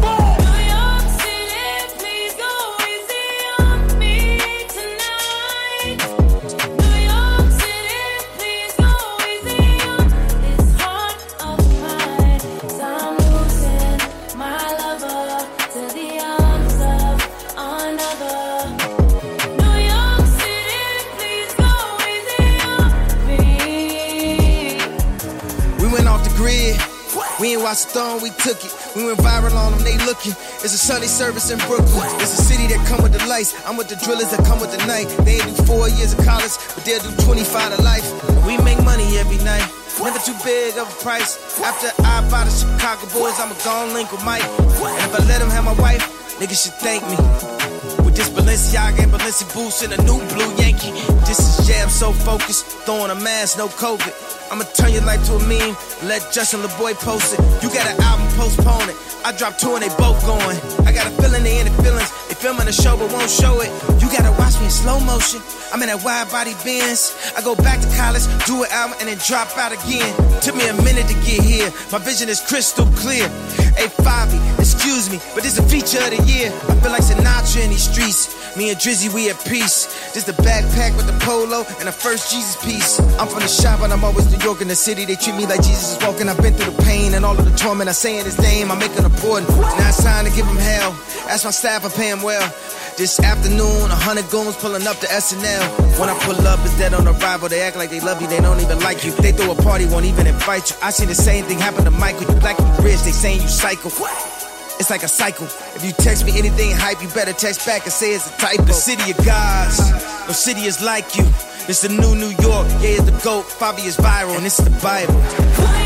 We took it. We went viral on them, they looking. It's a Sunday service in Brooklyn. It's a city that come with the lights. I'm with the drillers that come with the night. They ain't do four years of college, but they'll do 25 to life. We make money every night. Never too big of a price. After I buy the Chicago boys, I'ma go link with Mike. And if I let him have my wife, niggas should thank me. This Balenciaga and Balenci boots and a new blue Yankee. This is jam so focused, throwing a mask, no COVID. I'ma turn your life to a meme, let Justin LeBoy post it. You got an album, postpone it. I dropped two and they both going. I got a feeling they in the feelings. Filming the show but won't show it. You gotta watch me in slow motion. I'm in that wide body Benz. I go back to college, do an album, and then drop out again. Took me a minute to get here. My vision is crystal clear. Hey, Fabi, excuse me, but this a feature of the year. I feel like Sinatra in these streets. Me and Drizzy, we at peace. This the backpack with the polo and the first Jesus piece. I'm from the shop, but I'm always New York in the city. They treat me like Jesus is walking. I've been through the pain and all of the torment. I say in his name, I make it important. Now it's time to give him hell. Ask my staff, I pay him well. Well. This afternoon, a hundred goons pulling up to SNL. When I pull up, it's dead on arrival. They act like they love you, they don't even like you. They throw a party, won't even invite you. I see the same thing happen to Michael. You black, you rich, they saying you psycho. It's like a cycle. If you text me anything hype, you better text back and say it's a typo. The city of gods, no city is like you. It's the new New York, yeah, it's the GOAT. Fabi is viral, and it's the Bible.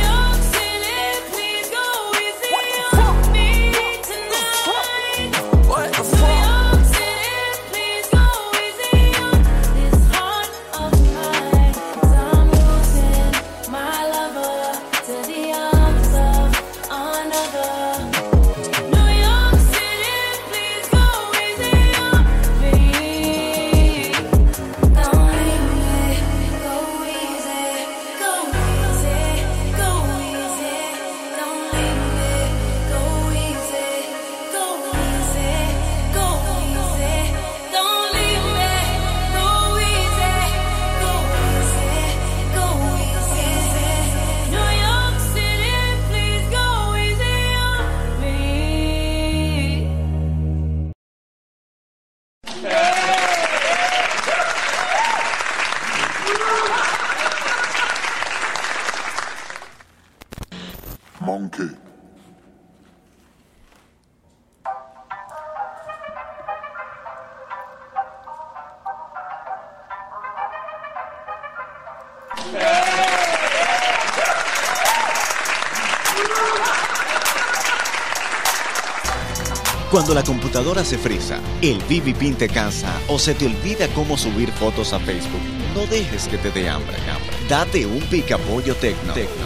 Cuando la computadora se frisa, el BB te cansa o se te olvida cómo subir fotos a Facebook, no dejes que te dé hambre. hambre. Date un picapollo tecno. tecno.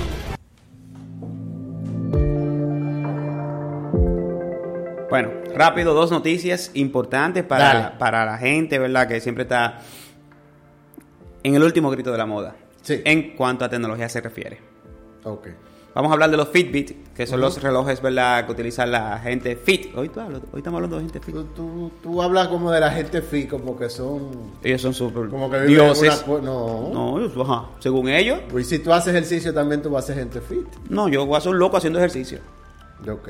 Bueno, rápido, dos noticias importantes para, para la gente, ¿verdad? Que siempre está en el último grito de la moda. En cuanto a tecnología se refiere. Ok. Vamos a hablar de los Fitbit, que son los relojes, ¿verdad? Que utiliza la gente fit. Hoy, tú hablas- hoy estamos hablando de gente fit. Tú, tú hablas como de la gente fit, como que son. Ellos son súper Como que viven en dioses. una no. No, ellos- ajá. Según ellos, Pues si tú haces ejercicio, también tú vas a ser gente fit. no, yo voy a ser un loco haciendo ejercicio. Ok.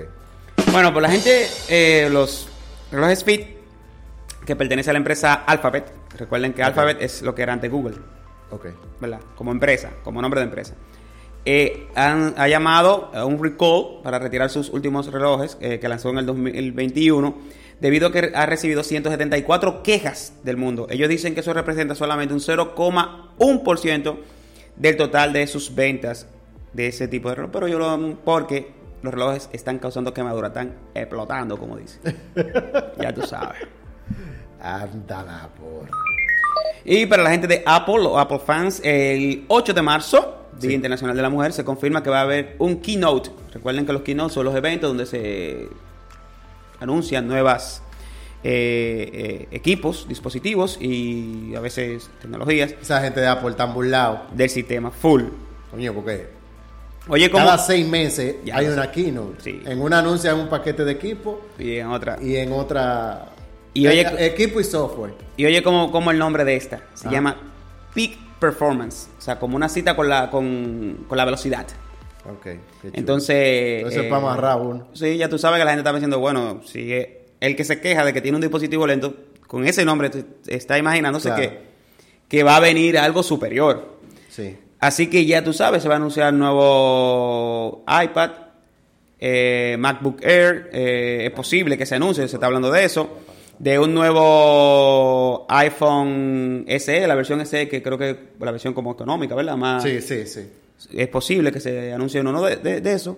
Bueno, pues la gente, eh, los relojes Fit, que pertenece a la empresa Alphabet, recuerden que. Alphabet es lo que era antes Google, Ok. ¿verdad? Como empresa, como nombre de empresa. Eh, han- ha llamado a un recall para retirar sus últimos relojes eh, que lanzó en el 2021 debido a que ha recibido 174 quejas del mundo. Ellos dicen que eso representa solamente un 0,1% del total de sus ventas de ese tipo de reloj. Pero yo lo porque los relojes están causando quemaduras, están explotando, como dice. ya tú sabes. Ándala, por. Y para la gente de Apple, los Apple fans, el 8 de marzo, Día Internacional de la Mujer, se confirma que va a haber un keynote. Recuerden que los keynotes son los eventos donde se anuncian nuevas eh, eh, equipos, dispositivos y a veces tecnologías. Esa gente de Apple tan burlado. Del sistema full. Coño, porque Oye, ¿cómo? cada seis meses Ya hay una keynote. Sí. En una anuncian un paquete de equipo Y en otra. y en otra. Y oye- equipo y software. Y oye como, como el nombre de esta. Se Ah. llama Peak Performance. O sea, como una cita con la, con, con la velocidad. Ok. qué chulo. Entonces... Entonces, eh, para amarrar uno. Sí, ya tú sabes que la gente está diciendo, bueno, si el que se queja de que tiene un dispositivo lento, con ese nombre está imaginándose Claro. que, que va a venir algo superior. Sí. Así que ya tú sabes, se va a anunciar nuevo iPad, eh, MacBook Air, eh, es posible que se anuncie, se está hablando de eso, de un nuevo iPhone SE, la versión SE que creo que es la versión como económica, ¿verdad? Más, Sí, sí, sí. Es posible que se anuncie uno de, de- de eso.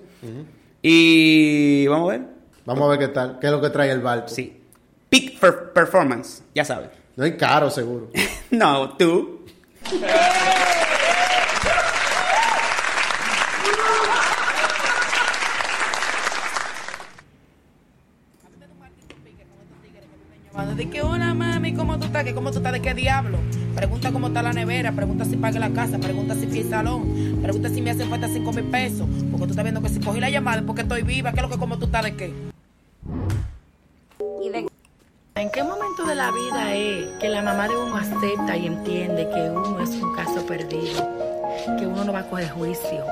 Y vamos a ver. Vamos a ver qué tal. ¿Qué es lo que trae el barco? Sí. Peak per- Performance, ya sabes. No hay caro, seguro. no, tú. De que hola mami, ¿cómo tú estás? ¿Que ¿Cómo tú estás? ¿De qué diablo? Pregunta cómo está la nevera, pregunta si pague la casa, pregunta si fui al salón, pregunta si me hacen falta 5 mil pesos, porque tú estás viendo que si cogí la llamada es porque estoy viva, ¿qué es lo que cómo tú estás de qué? ¿En qué momento de la vida es que la mamá de uno acepta y entiende que uno es un caso perdido? Que uno no va a coger juicio,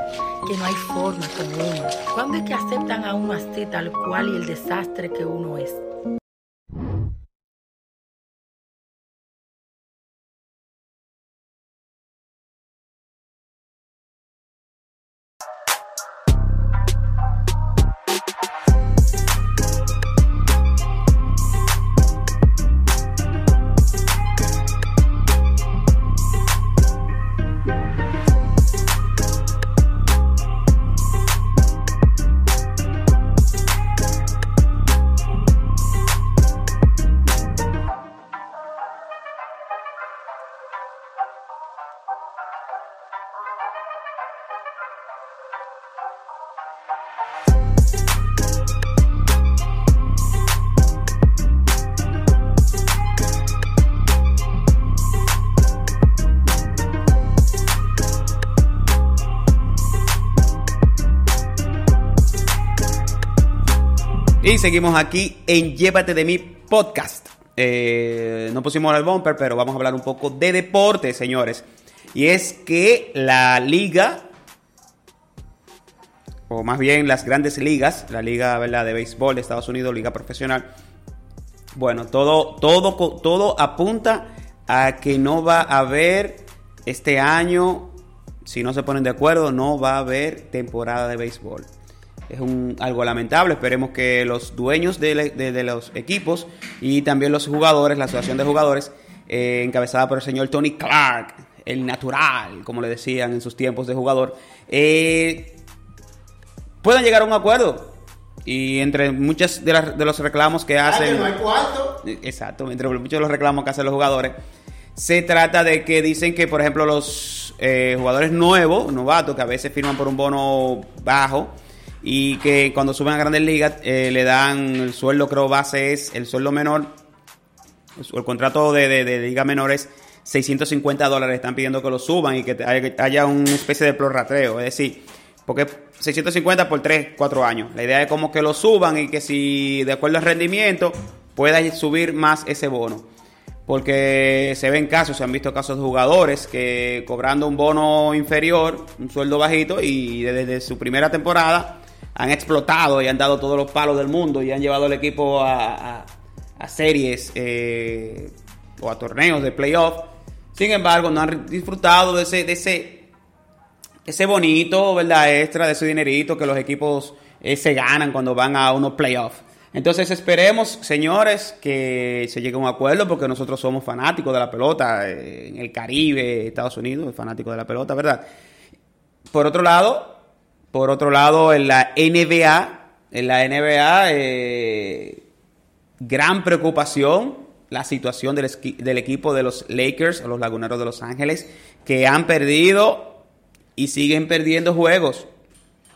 que no hay forma con uno. ¿Cuándo es que aceptan a uno así tal cual y el desastre que uno es? Seguimos aquí en Llévate de mi podcast. Eh, no pusimos el bumper, pero vamos a hablar un poco de deporte, señores. Y es que la liga, o más bien las grandes ligas, la liga de béisbol de Estados Unidos, liga profesional, bueno, todo, todo, todo apunta a que no va a haber este año, si no se ponen de acuerdo, no va a haber temporada de béisbol. Es un, algo lamentable. Esperemos que los dueños de, de- de los equipos y también los jugadores, la asociación de jugadores, eh, encabezada por el señor Tony Clark, el natural, como le decían en sus tiempos de jugador, eh, puedan llegar a un acuerdo. Y entre muchos de, las- de los reclamos que hacen. que no. Exacto, entre muchos de los reclamos que hacen los jugadores, se trata de que dicen que, por ejemplo, los eh, jugadores nuevos, novatos, que a veces firman por un bono bajo y que cuando suben a grandes ligas eh, le dan el sueldo, creo, base es el sueldo menor, el contrato de, de- de liga menor es 650 dólares, están pidiendo que lo suban y que haya una especie de prorrateo, es decir, porque 650 por 3, 4 años. La idea es como que lo suban y que si de acuerdo al rendimiento pueda subir más ese bono. Porque se ven casos, se han visto casos de jugadores que cobrando un bono inferior, un sueldo bajito, y desde su primera temporada han explotado y han dado todos los palos del mundo y han llevado al equipo a, series eh, o a torneos de playoff. Sin embargo, no han disfrutado de ese, de ese bonito, ¿verdad? Extra de ese dinerito que los equipos eh, se ganan cuando van a unos playoffs. Entonces esperemos, señores, que se llegue a un acuerdo porque nosotros somos fanáticos de la pelota eh, en el Caribe, Estados Unidos, fanáticos de la pelota, ¿verdad? Por otro lado, por otro lado, en la NBA, en la NBA, eh, gran preocupación la situación del, equipo de los Lakers los Laguneros de Los Ángeles, que han perdido y siguen perdiendo juegos.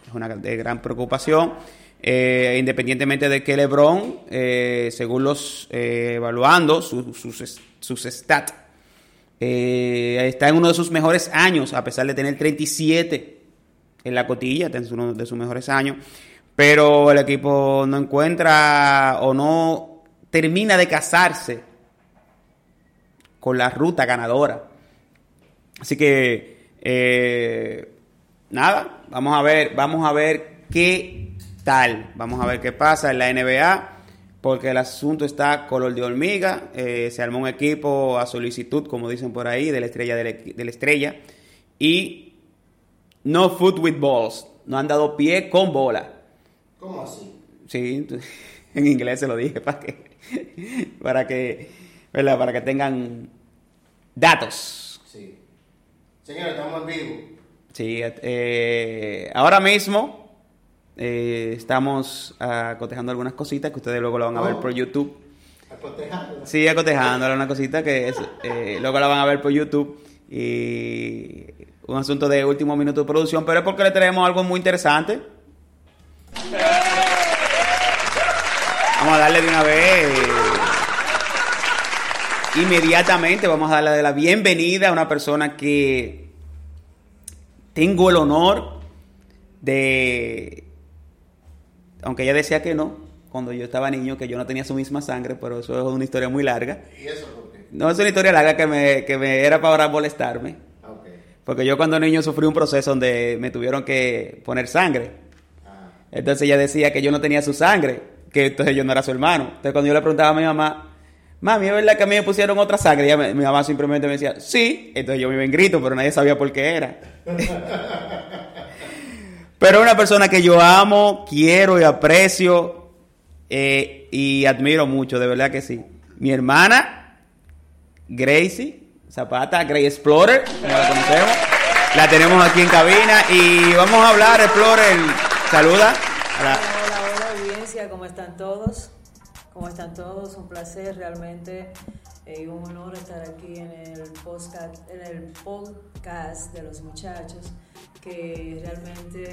Es una de gran preocupación. eh, independientemente de que LeBron, eh, según los evaluando su- sus, sus stats, está en uno de sus mejores años, a pesar de tener 37 en la cotilla, está uno de sus mejores años, pero el equipo no encuentra o no termina de casarse con la ruta ganadora. Así que eh, nada, vamos a ver, vamos a ver qué tal, vamos a ver qué pasa en la NBA, porque el asunto está color de hormiga, eh, se armó un equipo a solicitud, como dicen por ahí, de la estrella de la, de la estrella, y no foot with balls, no han dado pie con bola. ¿Cómo así? Sí, en inglés se lo dije para que, para que, ¿verdad? Para que tengan datos. Sí. Señores, estamos en vivo. Sí, eh, ahora mismo eh, estamos ah, cotejando algunas cositas que ustedes luego lo van a ver por YouTube. Acotejando. Sí, acotejando una cosita que es, eh, luego la van a ver por YouTube y un asunto de último minuto de producción, pero es porque le tenemos algo muy interesante. Vamos a darle de una vez. inmediatamente vamos a darle de la bienvenida a una persona que tengo el honor de, aunque ella decía que no, cuando yo estaba niño, que yo no tenía su misma sangre, pero eso es una historia muy larga. ¿Y eso por qué? No es una historia larga que me, que me era para molestarme. Porque yo cuando niño sufrí un proceso donde me tuvieron que poner sangre. Entonces ella decía que yo no tenía su sangre, que entonces yo no era su hermano. Entonces cuando yo le preguntaba a mi mamá, mami, ¿es verdad que a mí me pusieron otra sangre? Me- mi mamá simplemente me decía, sí. Entonces yo me iba en grito, pero nadie sabía por qué era. Pero una persona que yo amo, quiero y aprecio eh, y admiro mucho, de verdad que sí. Mi hermana, Gracie Zapata, Grey Explorer, como la conocemos. La tenemos aquí en cabina y vamos a hablar, Explorer. Saluda. a la- Hola, hola audiencia, ¿cómo están todos? ¿Cómo están todos? Un placer realmente eh, y un honor estar aquí en el, podcast, en el podcast de los muchachos que realmente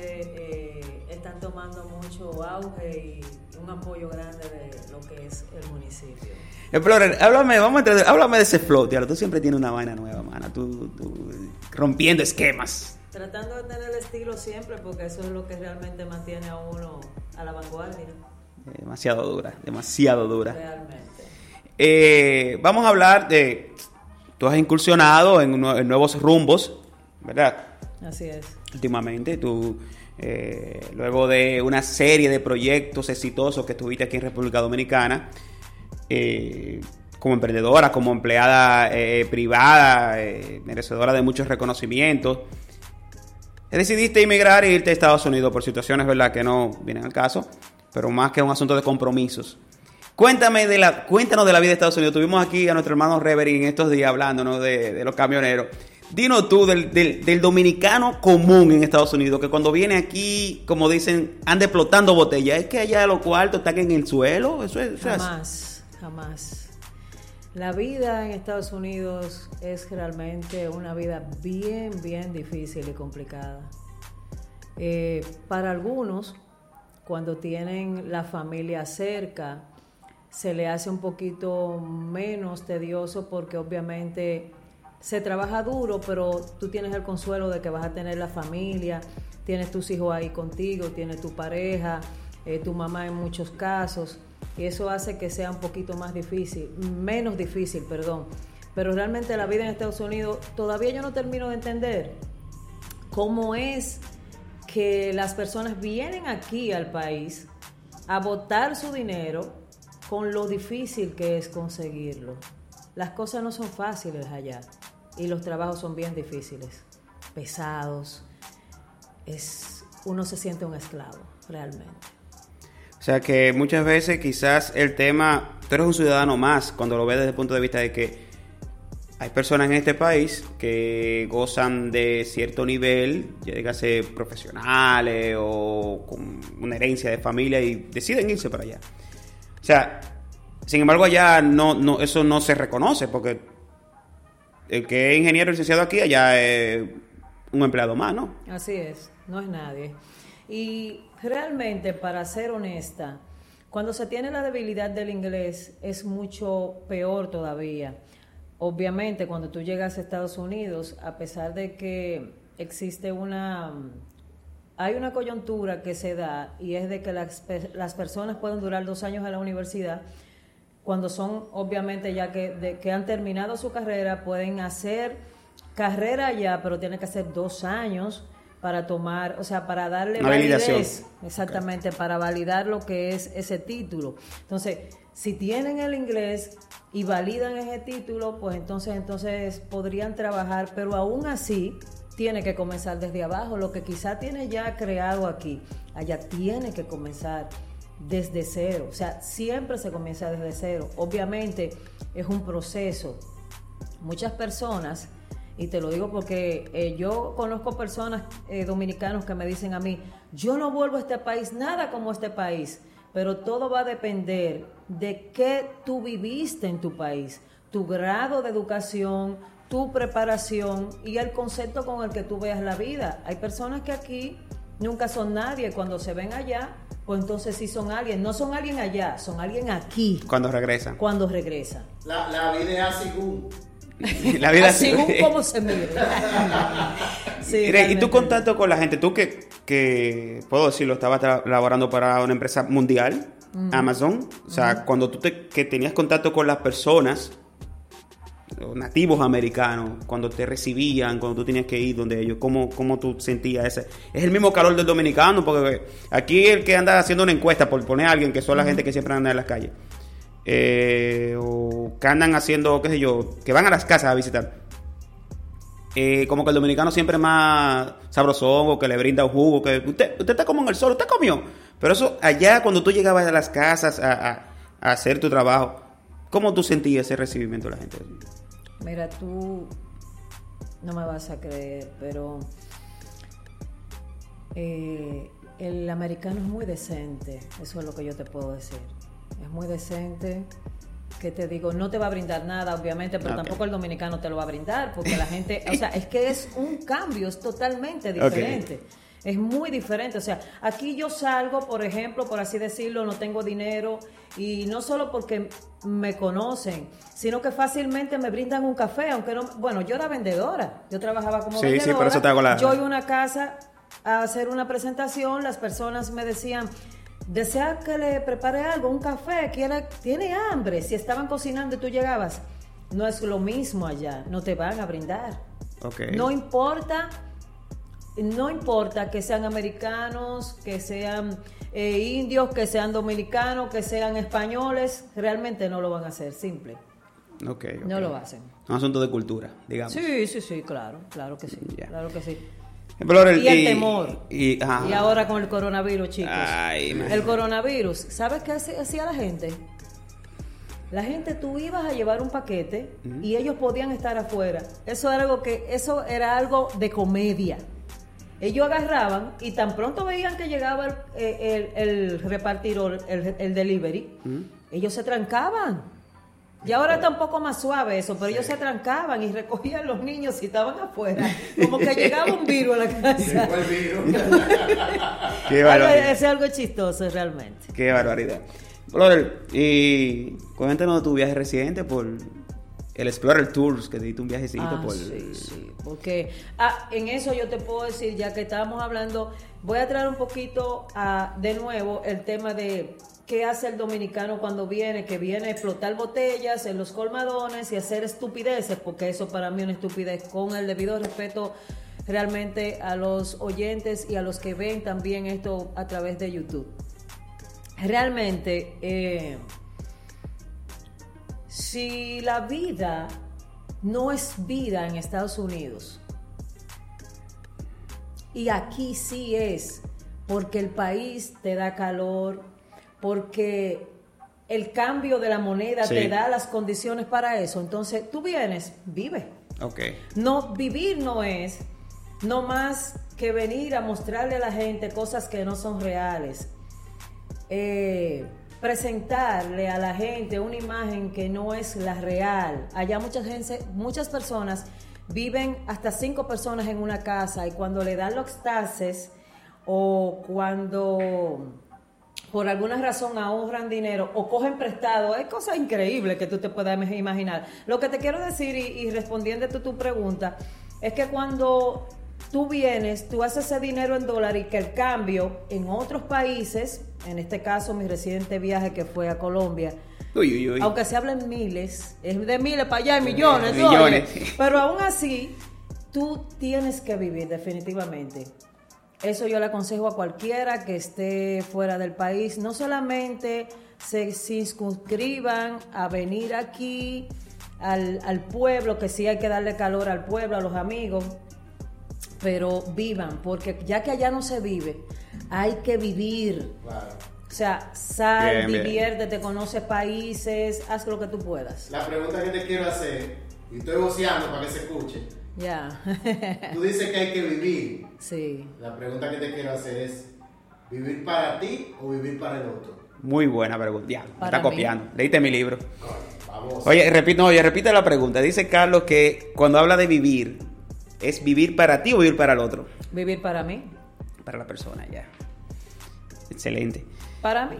eh, están tomando mucho auge y un apoyo grande de lo que es el municipio. Explorer, háblame, vamos a entrar- háblame de ese flow, tío. Tú siempre tienes una vaina nueva, mana. Tú, tú rompiendo esquemas. Tratando de tener el estilo siempre porque eso es lo que realmente mantiene a uno a la vanguardia. demasiado dura, demasiado dura. Realmente. Eh, vamos a hablar de, tú has incursionado en, nue- en nuevos rumbos, ¿verdad? Así es. Últimamente, tú, eh, luego de una serie de proyectos exitosos que tuviste aquí en República Dominicana, eh, como emprendedora, como empleada eh, privada, merecedora de muchos reconocimientos, decidiste emigrar e irte a Estados Unidos por situaciones, ¿verdad?, que no vienen al caso, pero más que un asunto de compromisos. Cuéntame de la, cuéntanos de la vida de Estados Unidos. Tuvimos aquí a nuestro hermano Reverie en estos días hablándonos de, de los camioneros. Dinos tú del, del- dominicano común en Estados Unidos, que cuando viene aquí, como dicen, anda explotando botellas. Es que allá los cuartos están en el suelo. Jamás, jamás. La vida en Estados Unidos es realmente una vida bien, bien difícil y complicada. Eh, para algunos, cuando tienen la familia cerca, se le hace un poquito menos tedioso porque obviamente se trabaja duro, pero tú tienes el consuelo de que vas a tener la familia, tienes tus hijos ahí contigo, tienes tu pareja, eh, tu mamá en muchos casos, y eso hace que sea un poquito más difícil, menos difícil, perdón. Pero realmente la vida en Estados Unidos todavía yo no termino de entender cómo es que las personas vienen aquí al país a botar su dinero con lo difícil que es conseguirlo. Las cosas no son fáciles allá y los trabajos son bien difíciles, pesados. Es uno se siente un esclavo realmente. O sea que muchas veces quizás el tema, tú eres un ciudadano más cuando lo ves desde el punto de vista de que hay personas en este país que gozan de cierto nivel, ya ser profesionales o con una herencia de familia y deciden irse para allá. Sea, sin embargo allá no, no, eso no se reconoce porque el que es ingeniero licenciado aquí allá es un empleado más, ¿no? Así es, no es nadie. Y realmente, para ser honesta, cuando se tiene la debilidad del inglés es mucho peor todavía. Obviamente, cuando tú llegas a Estados Unidos, a pesar de que existe una... Hay una coyuntura que se da y es de que las, las personas pueden durar dos años en la universidad, cuando son obviamente ya que, de- que han terminado su carrera, pueden hacer carrera ya, pero tienen que hacer dos años para tomar, o sea, para darle Una validación. validez, exactamente, para validar lo que es ese título. Entonces, si tienen el inglés y validan ese título, pues entonces, entonces podrían trabajar, pero aún así tiene que comenzar desde abajo, lo que quizá tiene ya creado aquí, allá tiene que comenzar desde cero, o sea, siempre se comienza desde cero. Obviamente es un proceso. Muchas personas, y te lo digo porque eh, yo conozco personas eh, dominicanos que me dicen a mí, yo no vuelvo a este país nada como este país, pero todo va a depender de qué tú viviste en tu país, tu grado de educación, tu preparación y el concepto con el que tú veas la vida. Hay personas que aquí nunca son nadie, cuando se ven allá, pues entonces sí son alguien. No son alguien allá, son alguien aquí Cuando regresan. cuando regresan. La, la vida es así. La vida Según cómo se mire. Sí, Mire, y tu contacto con la gente, tú que, que puedo decirlo, estabas tra- laborando para una empresa mundial. Amazon, o sea, cuando tú te, que tenías contacto con las personas, los nativos americanos, cuando te recibían, cuando tú tenías que ir donde ellos, ¿cómo, cómo tú sentías ese? Es el mismo calor del dominicano, porque aquí el que anda haciendo una encuesta, por poner a alguien que son la gente que siempre anda en las calles, eh, o que andan haciendo, qué sé yo, que van a las casas a visitar. Eh, como que el dominicano siempre es más sabrosón o que le brinda un jugo, que usted, usted está como en el sol, usted comió. Pero eso allá cuando tú llegabas a las casas a, a- a hacer tu trabajo, ¿cómo tú sentías ese recibimiento de la gente? Mira, tú no me vas a creer, pero eh, el americano es muy decente, eso es lo que yo te puedo decir. Es muy decente, que te digo, no te va a brindar nada, obviamente, pero tampoco el dominicano te lo va a brindar, porque la gente, o sea, es que es un cambio, es totalmente diferente. Es muy diferente, o sea, aquí yo salgo, por ejemplo, por así decirlo, no tengo dinero y no solo porque me conocen, sino que fácilmente me brindan un café, aunque no, bueno, yo era vendedora, yo trabajaba como Sí, sí, vendedora. por eso te hago la- Yo iba a una casa a hacer una presentación, las personas me decían, desea que le prepare algo, un café, quiere, tiene hambre. Si estaban cocinando y tú llegabas, no es lo mismo allá, no te van a brindar. Ok. No importa, no importa que sean americanos, que sean eh, indios, que sean dominicanos, que sean españoles, realmente no lo van a hacer, simple. Ok, ok. No lo hacen. Un asunto de cultura, digamos. Sí, sí, sí, claro, claro que sí, claro que sí. Flor, Y el temor. Y, ahora con el coronavirus, chicos. Ay, el coronavirus, ¿sabes qué hacía la gente? La gente, tú ibas a llevar un paquete y ellos podían estar afuera. Eso era algo que, eso era algo de comedia. Ellos agarraban y tan pronto veían que llegaba el, eh, el- el repartidor, el, el delivery, ellos se trancaban. Y ahora está un poco más suave eso, pero ellos se trancaban y recogían los niños si estaban afuera. Como que llegaba un virus a la casa. Qué barbaridad. es algo chistoso realmente. Qué barbaridad. Flor, y cuéntanos de tu viaje reciente por el Explorer Tours, que te diste un viajecito Ah, por... sí, sí, porque ah, en eso yo te puedo decir, ya que estábamos hablando, voy a traer un poquito a, de nuevo el tema de qué hace el dominicano cuando viene, que viene a explotar botellas en los colmadones y hacer estupideces, porque eso para mí es una estupidez, con el debido respeto realmente a los oyentes y a los que ven también esto a través de YouTube. Realmente, eh, si la vida no es vida en Estados Unidos, y aquí sí es, porque el país te da calor, porque el cambio de la moneda Sí. te da las condiciones para eso, entonces tú vienes, vive. Ok. No, vivir no es no más que venir a mostrarle a la gente cosas que no son reales. Eh, presentarle a la gente una imagen que no es la real. Allá mucha gente, muchas personas viven hasta cinco personas en una casa y cuando le dan los taxes o cuando por alguna razón ahorran dinero o cogen prestado, es cosa increíble que tú te puedas imaginar. Lo que te quiero decir y, y respondiendo a tu pregunta es que cuando tú vienes, tú haces ese dinero en dólar y que el cambio en otros países, en este caso mi reciente viaje que fue a Colombia, Uy, uy, uy. aunque se hablen miles, es de miles para allá, millones, Millones. oye, pero aún así, tú tienes que vivir definitivamente. Eso yo le aconsejo a cualquiera que esté fuera del país. No solamente se circunscriban a venir aquí al, al pueblo, que sí hay que darle calor al pueblo, a los amigos, pero vivan, porque ya que allá no se vive, hay que vivir. O sea, sal, Bien, bien. diviértete, conoce países, haz lo que tú puedas. La pregunta que te quiero hacer, y estoy voceando para que se escuche. Ya. Tú dices que hay que vivir. Sí. La pregunta que te quiero hacer es, ¿vivir para ti o vivir para el otro? Muy buena pregunta. Ya, me está mí. copiando. Leíste mi libro. Vamos. Oye, repito, no, oye, repite la pregunta. Dice Carlos que cuando habla de vivir, ¿es vivir para ti o vivir para el otro? Vivir para mí. Para la persona, ya. Excelente. Para mí.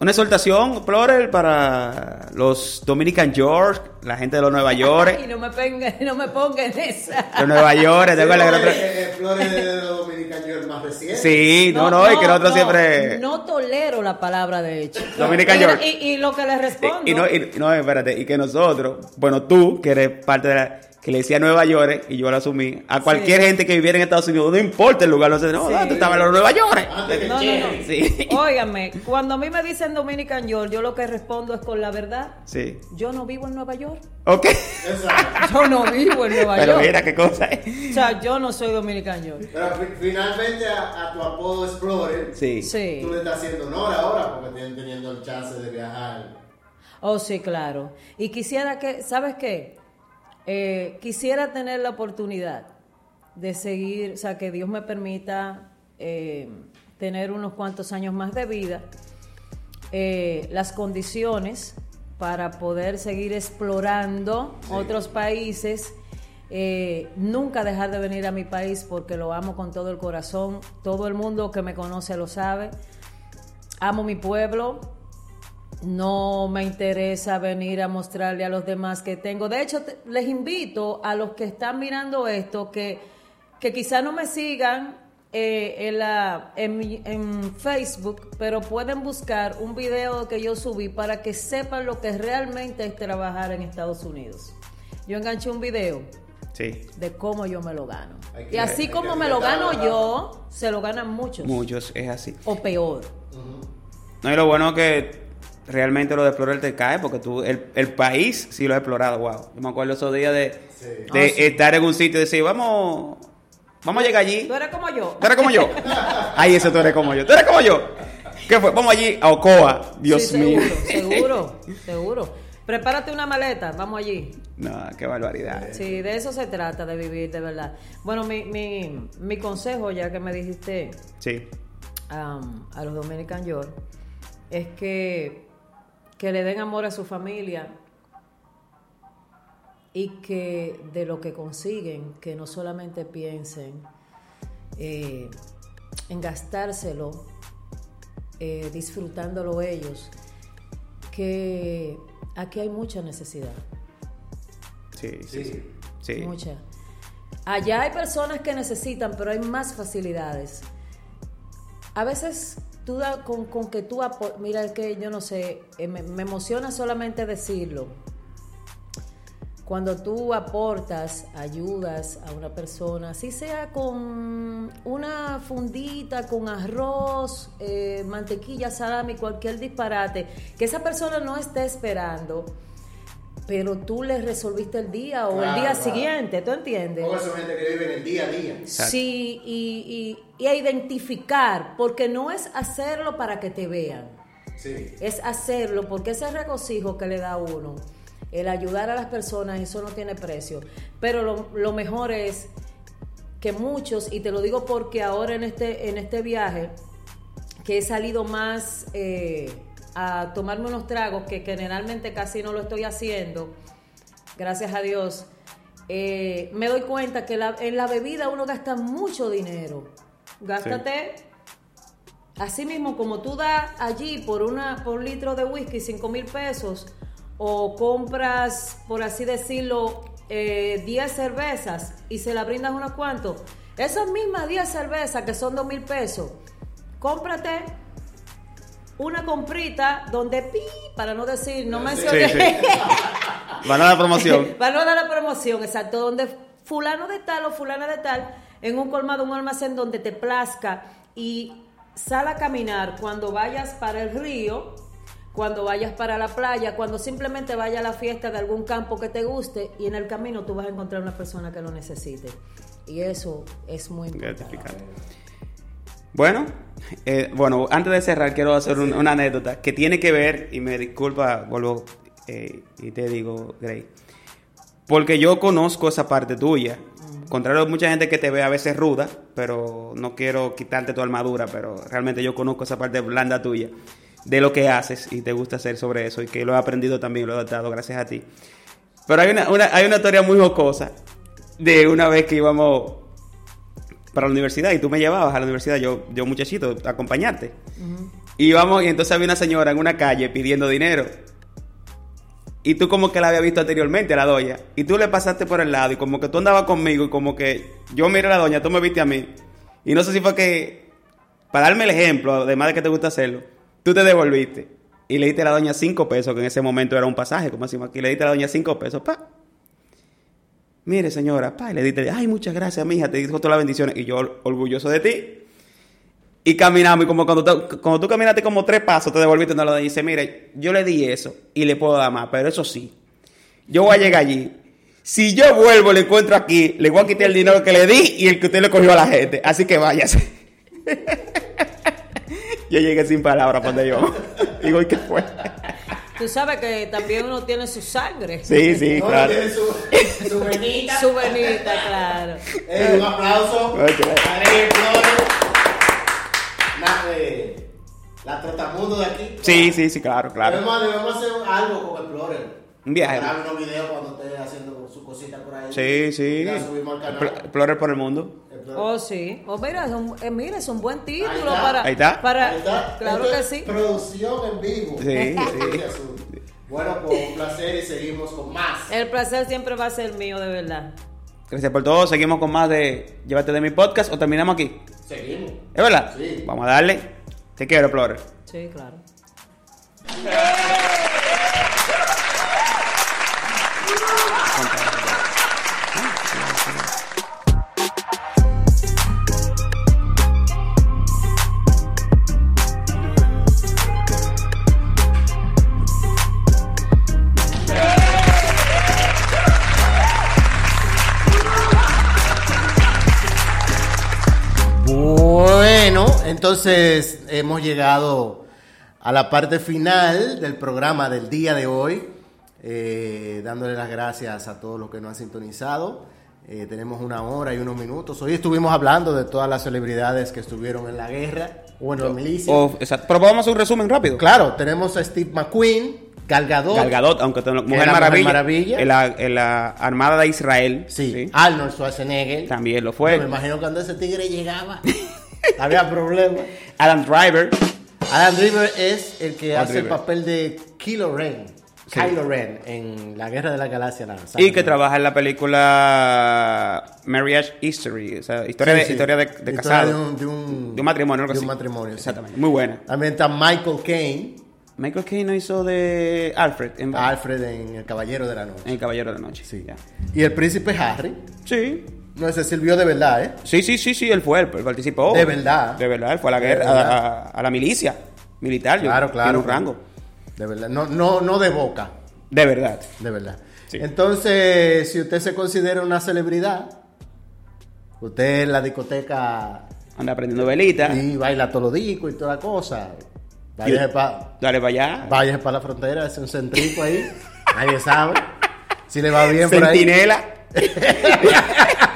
Una exhortación, Explorer, para los Dominican George, la gente de los Nueva York. Y no me, ponga, no me ponga en esa. Los Nueva York, ¿te acuerdas que Flores, eh, eh, de los dominicanos yo el más reciente. Sí, no, no, y que nosotros siempre... No tolero la palabra de hecho. Dominican Mira, York. Y, y lo que le respondo. Y no, y- no, espérate, y que nosotros, bueno, tú, que eres parte de la, que le decía Nueva York, y yo lo asumí, a cualquier Sí. gente que viviera en Estados Unidos, no importa el lugar, no sé, no, Sí. no, tú estabas en los Nueva York. No, no, no. Sí. Óigame, cuando a mí me dicen Dominican York, yo lo que respondo es con la verdad. Sí. Yo no vivo en Nueva York. Ok. Yo no vivo en Nueva Pero York. mira qué cosa es. O sea, yo no soy Dominican York. Pero fi- finalmente a, a tu apodo Explorer, Sí. Sí. tú le estás haciendo honor ahora porque tienen teniendo el chance de viajar. Oh, sí, claro. Y quisiera que, ¿sabes qué? Eh, quisiera tener la oportunidad de seguir, o sea, que Dios me permita eh, tener unos cuantos años más de vida, eh, las condiciones para poder seguir explorando otros países. nunca dejar de venir a mi país porque lo amo con todo el corazón. Todo el mundo que me conoce lo sabe. Amo mi pueblo, no me interesa venir a mostrarle a los demás que tengo. De hecho, te- les invito a los que están mirando esto que, que quizá no me sigan eh, en, la, en, en Facebook, pero pueden buscar un video que yo subí para que sepan lo que realmente es trabajar en Estados Unidos. Yo enganché un video Sí, de cómo yo me lo gano. Y así como me lo gano yo, se lo ganan muchos. muchos es así. O peor. No, y lo bueno que realmente lo de explorar te cae, porque tú, el, el país sí lo ha explorado, wow. Yo me acuerdo esos días de, de Ah, sí. estar en un sitio y decir, vamos, vamos a llegar allí. Tú eres como yo. Tú eres como yo. Ay, eso tú eres como yo. Tú eres como yo. ¿Qué fue? Vamos allí a Ocoa. Dios Sí, mío. seguro, seguro, seguro. Prepárate una maleta, vamos allí. No, qué barbaridad. Sí, de eso se trata, de vivir de verdad. Bueno, mi, mi, mi consejo, ya que me dijiste Sí. um, a los Dominican York, es que, que le den amor a su familia y que de lo que consiguen, que no solamente piensen eh, en gastárselo, eh, disfrutándolo ellos, que aquí hay mucha necesidad. Sí, sí, sí. Sí. Mucha. Allá hay personas que necesitan, pero hay más facilidades. A veces tú da, con, con que tú mira es que yo no sé, eh, me, me emociona solamente decirlo. Cuando tú aportas, ayudas a una persona, así sea con una fundita, con arroz, eh, mantequilla, salami, cualquier disparate, que esa persona no esté esperando, pero tú le resolviste el día o el día claro. siguiente, ¿tú entiendes? Porque son gente que vive en el día a día. Sí, y, y- y a identificar, porque no es hacerlo para que te vean, Sí. es hacerlo porque ese regocijo que le da a uno, el ayudar a las personas, eso no tiene precio. Pero lo, lo mejor es que muchos, y te lo digo porque ahora en este, en este viaje, que he salido más eh, a tomarme unos tragos, que generalmente casi no lo estoy haciendo, gracias a Dios, eh, me doy cuenta que la- en la bebida uno gasta mucho dinero. Gástate, así mismo como tú das allí por, una, por un litro de whisky 5 mil pesos, o compras, por así decirlo, eh, 10 cervezas y se la brindas unos cuantos, esas mismas 10 cervezas que son 2 mil pesos, cómprate una comprita donde pi, para no decir, no mencioné. Sí, sí. Van a la promoción. Para no dar la promoción, exacto, donde fulano de tal o fulana de tal, en un colmado, un almacén donde te plazca y sal a caminar cuando vayas para el río, cuando vayas para la playa, cuando simplemente vaya a la fiesta de algún campo que te guste y en el camino tú vas a encontrar una persona que lo necesite. Y eso es muy importante. Gratificante. Bueno, eh, bueno, antes de cerrar quiero hacer un- una anécdota que tiene que ver, y me disculpa, vuelvo eh, y te digo, Grey, porque yo conozco esa parte tuya. Contrario a mucha gente que te ve a veces ruda, pero no quiero quitarte tu armadura, pero realmente yo conozco esa parte blanda tuya, de lo que haces y te gusta hacer sobre eso, y que lo he aprendido también, lo he adaptado gracias a ti. Pero hay una, una- hay una historia muy jocosa de una vez que íbamos para la universidad y tú me llevabas a la universidad, yo, yo muchachito, a acompañarte. Y íbamos y entonces había una señora en una calle pidiendo dinero. Y tú como que la había visto anteriormente a la doña. Y tú le pasaste por el lado y como que tú andabas conmigo y como que yo miré a la doña, tú me viste a mí. Y no sé si fue que, para darme el ejemplo, además de que te gusta hacerlo, tú te devolviste. Y le diste a la doña cinco pesos, que en ese momento era un pasaje, como decimos aquí. Le diste a la doña cinco pesos, pa. Mire, señora, pa, y le diste, ay, muchas gracias, mija, te dijo todas las bendiciones. Y yo, orgulloso de ti. Y caminamos, y como cuando, tú- caminaste como tres pasos, te devolviste doña y dice, mire, yo le di eso y le puedo dar más, pero eso sí, yo voy a llegar allí. Si yo vuelvo, le encuentro aquí, le voy a quitar el dinero que le di y el que usted le cogió a la gente. Así que váyase. yo llegué sin palabras cuando yo. Digo, ¿y qué fue? Tú sabes que también uno tiene su sangre. Sí, sí, No, claro. tiene su, su venita. Su venita, claro. Eh, un aplauso. Flores. La, eh, la trotamundo de aquí. Sí, sí, sí, claro, claro. Debemos, debemos hacer algo con Explorer. Un viaje. Grabe unos videos cuando esté haciendo su cosita por ahí. Sí, sí. Y la subimos al canal. Expl- Explorer por el mundo. Oh, sí. Oh, mira, es un, eh, mira, es un buen título Ahí está. para. Ahí está. para Ahí está. Claro Esto que es sí. Producción en vivo. Sí, sí. Azul. Bueno, pues un placer y seguimos con más. El placer siempre va a ser mío, de verdad. Gracias por todo. Seguimos con más de Llévate de mi podcast o terminamos aquí. Seguimos. ¿Es verdad? Vamos a darle. Te quiero, Explorer. Sí, claro. entonces hemos llegado a la parte final del programa del día de hoy, eh, dándole las gracias a todos los que nos han sintonizado. Eh, tenemos una hora y unos minutos. Hoy estuvimos hablando de todas las celebridades que estuvieron en la guerra o en la milicia. O- exacto. Pero vamos a hacer un resumen rápido. Claro, tenemos a Steve McQueen, Gal Gadot, Gal Gadot, aunque que Mujer Maravilla, Maravilla. En, la, en la Armada de Israel. Sí, Arnold Schwarzenegger. También lo fue. Me imagino cuando ese tigre llegaba, había problemas. Adam Driver. Adam Driver es el que Adam hace el papel de Kylo Ren. Sí. Kylo Ren en la Guerra de la Galaxia. la saga. Y que trabaja en la película Marriage History, o sea, historia, Sí, de, sí. historia de, de Historia casado. de un- de un- De un matrimonio, algo de un matrimonio. Exactamente, muy buena. También está Michael Caine. Michael Caine no hizo de Alfred en, Alfred en El Caballero de la Noche. en El Caballero de la Noche. Sí. Y el príncipe Harry. Sí. No, ese sirvió de verdad, ¿eh? Sí, sí, sí, sí, él fue, él participó. De verdad. De verdad, él fue a la guerra, a, verdad. a- a la milicia militar. yo- Claro, claro. Tiene un rango. De verdad. No, no, no de boca. De verdad. De verdad. Entonces, si usted se considera una celebridad, usted en la discoteca Anda prendiendo velita. y baila todos los discos y toda la cosa. Váyase para Dale para allá. váyase pa la frontera, es un centrico ahí. Nadie sabe. Si le va bien por ahí. Centinela.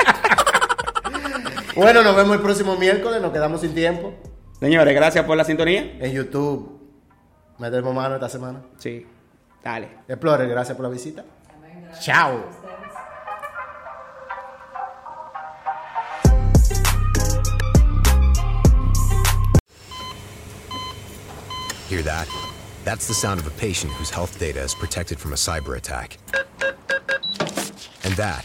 Bueno, nos vemos el próximo miércoles, nos quedamos sin tiempo. Señores, gracias por la sintonía. En YouTube, metemos mano esta semana. Sí. Dale. Explorer, gracias por la visita. Chao. Hear that? That's the sound of a patient whose health data is protected from a cyber attack. And that,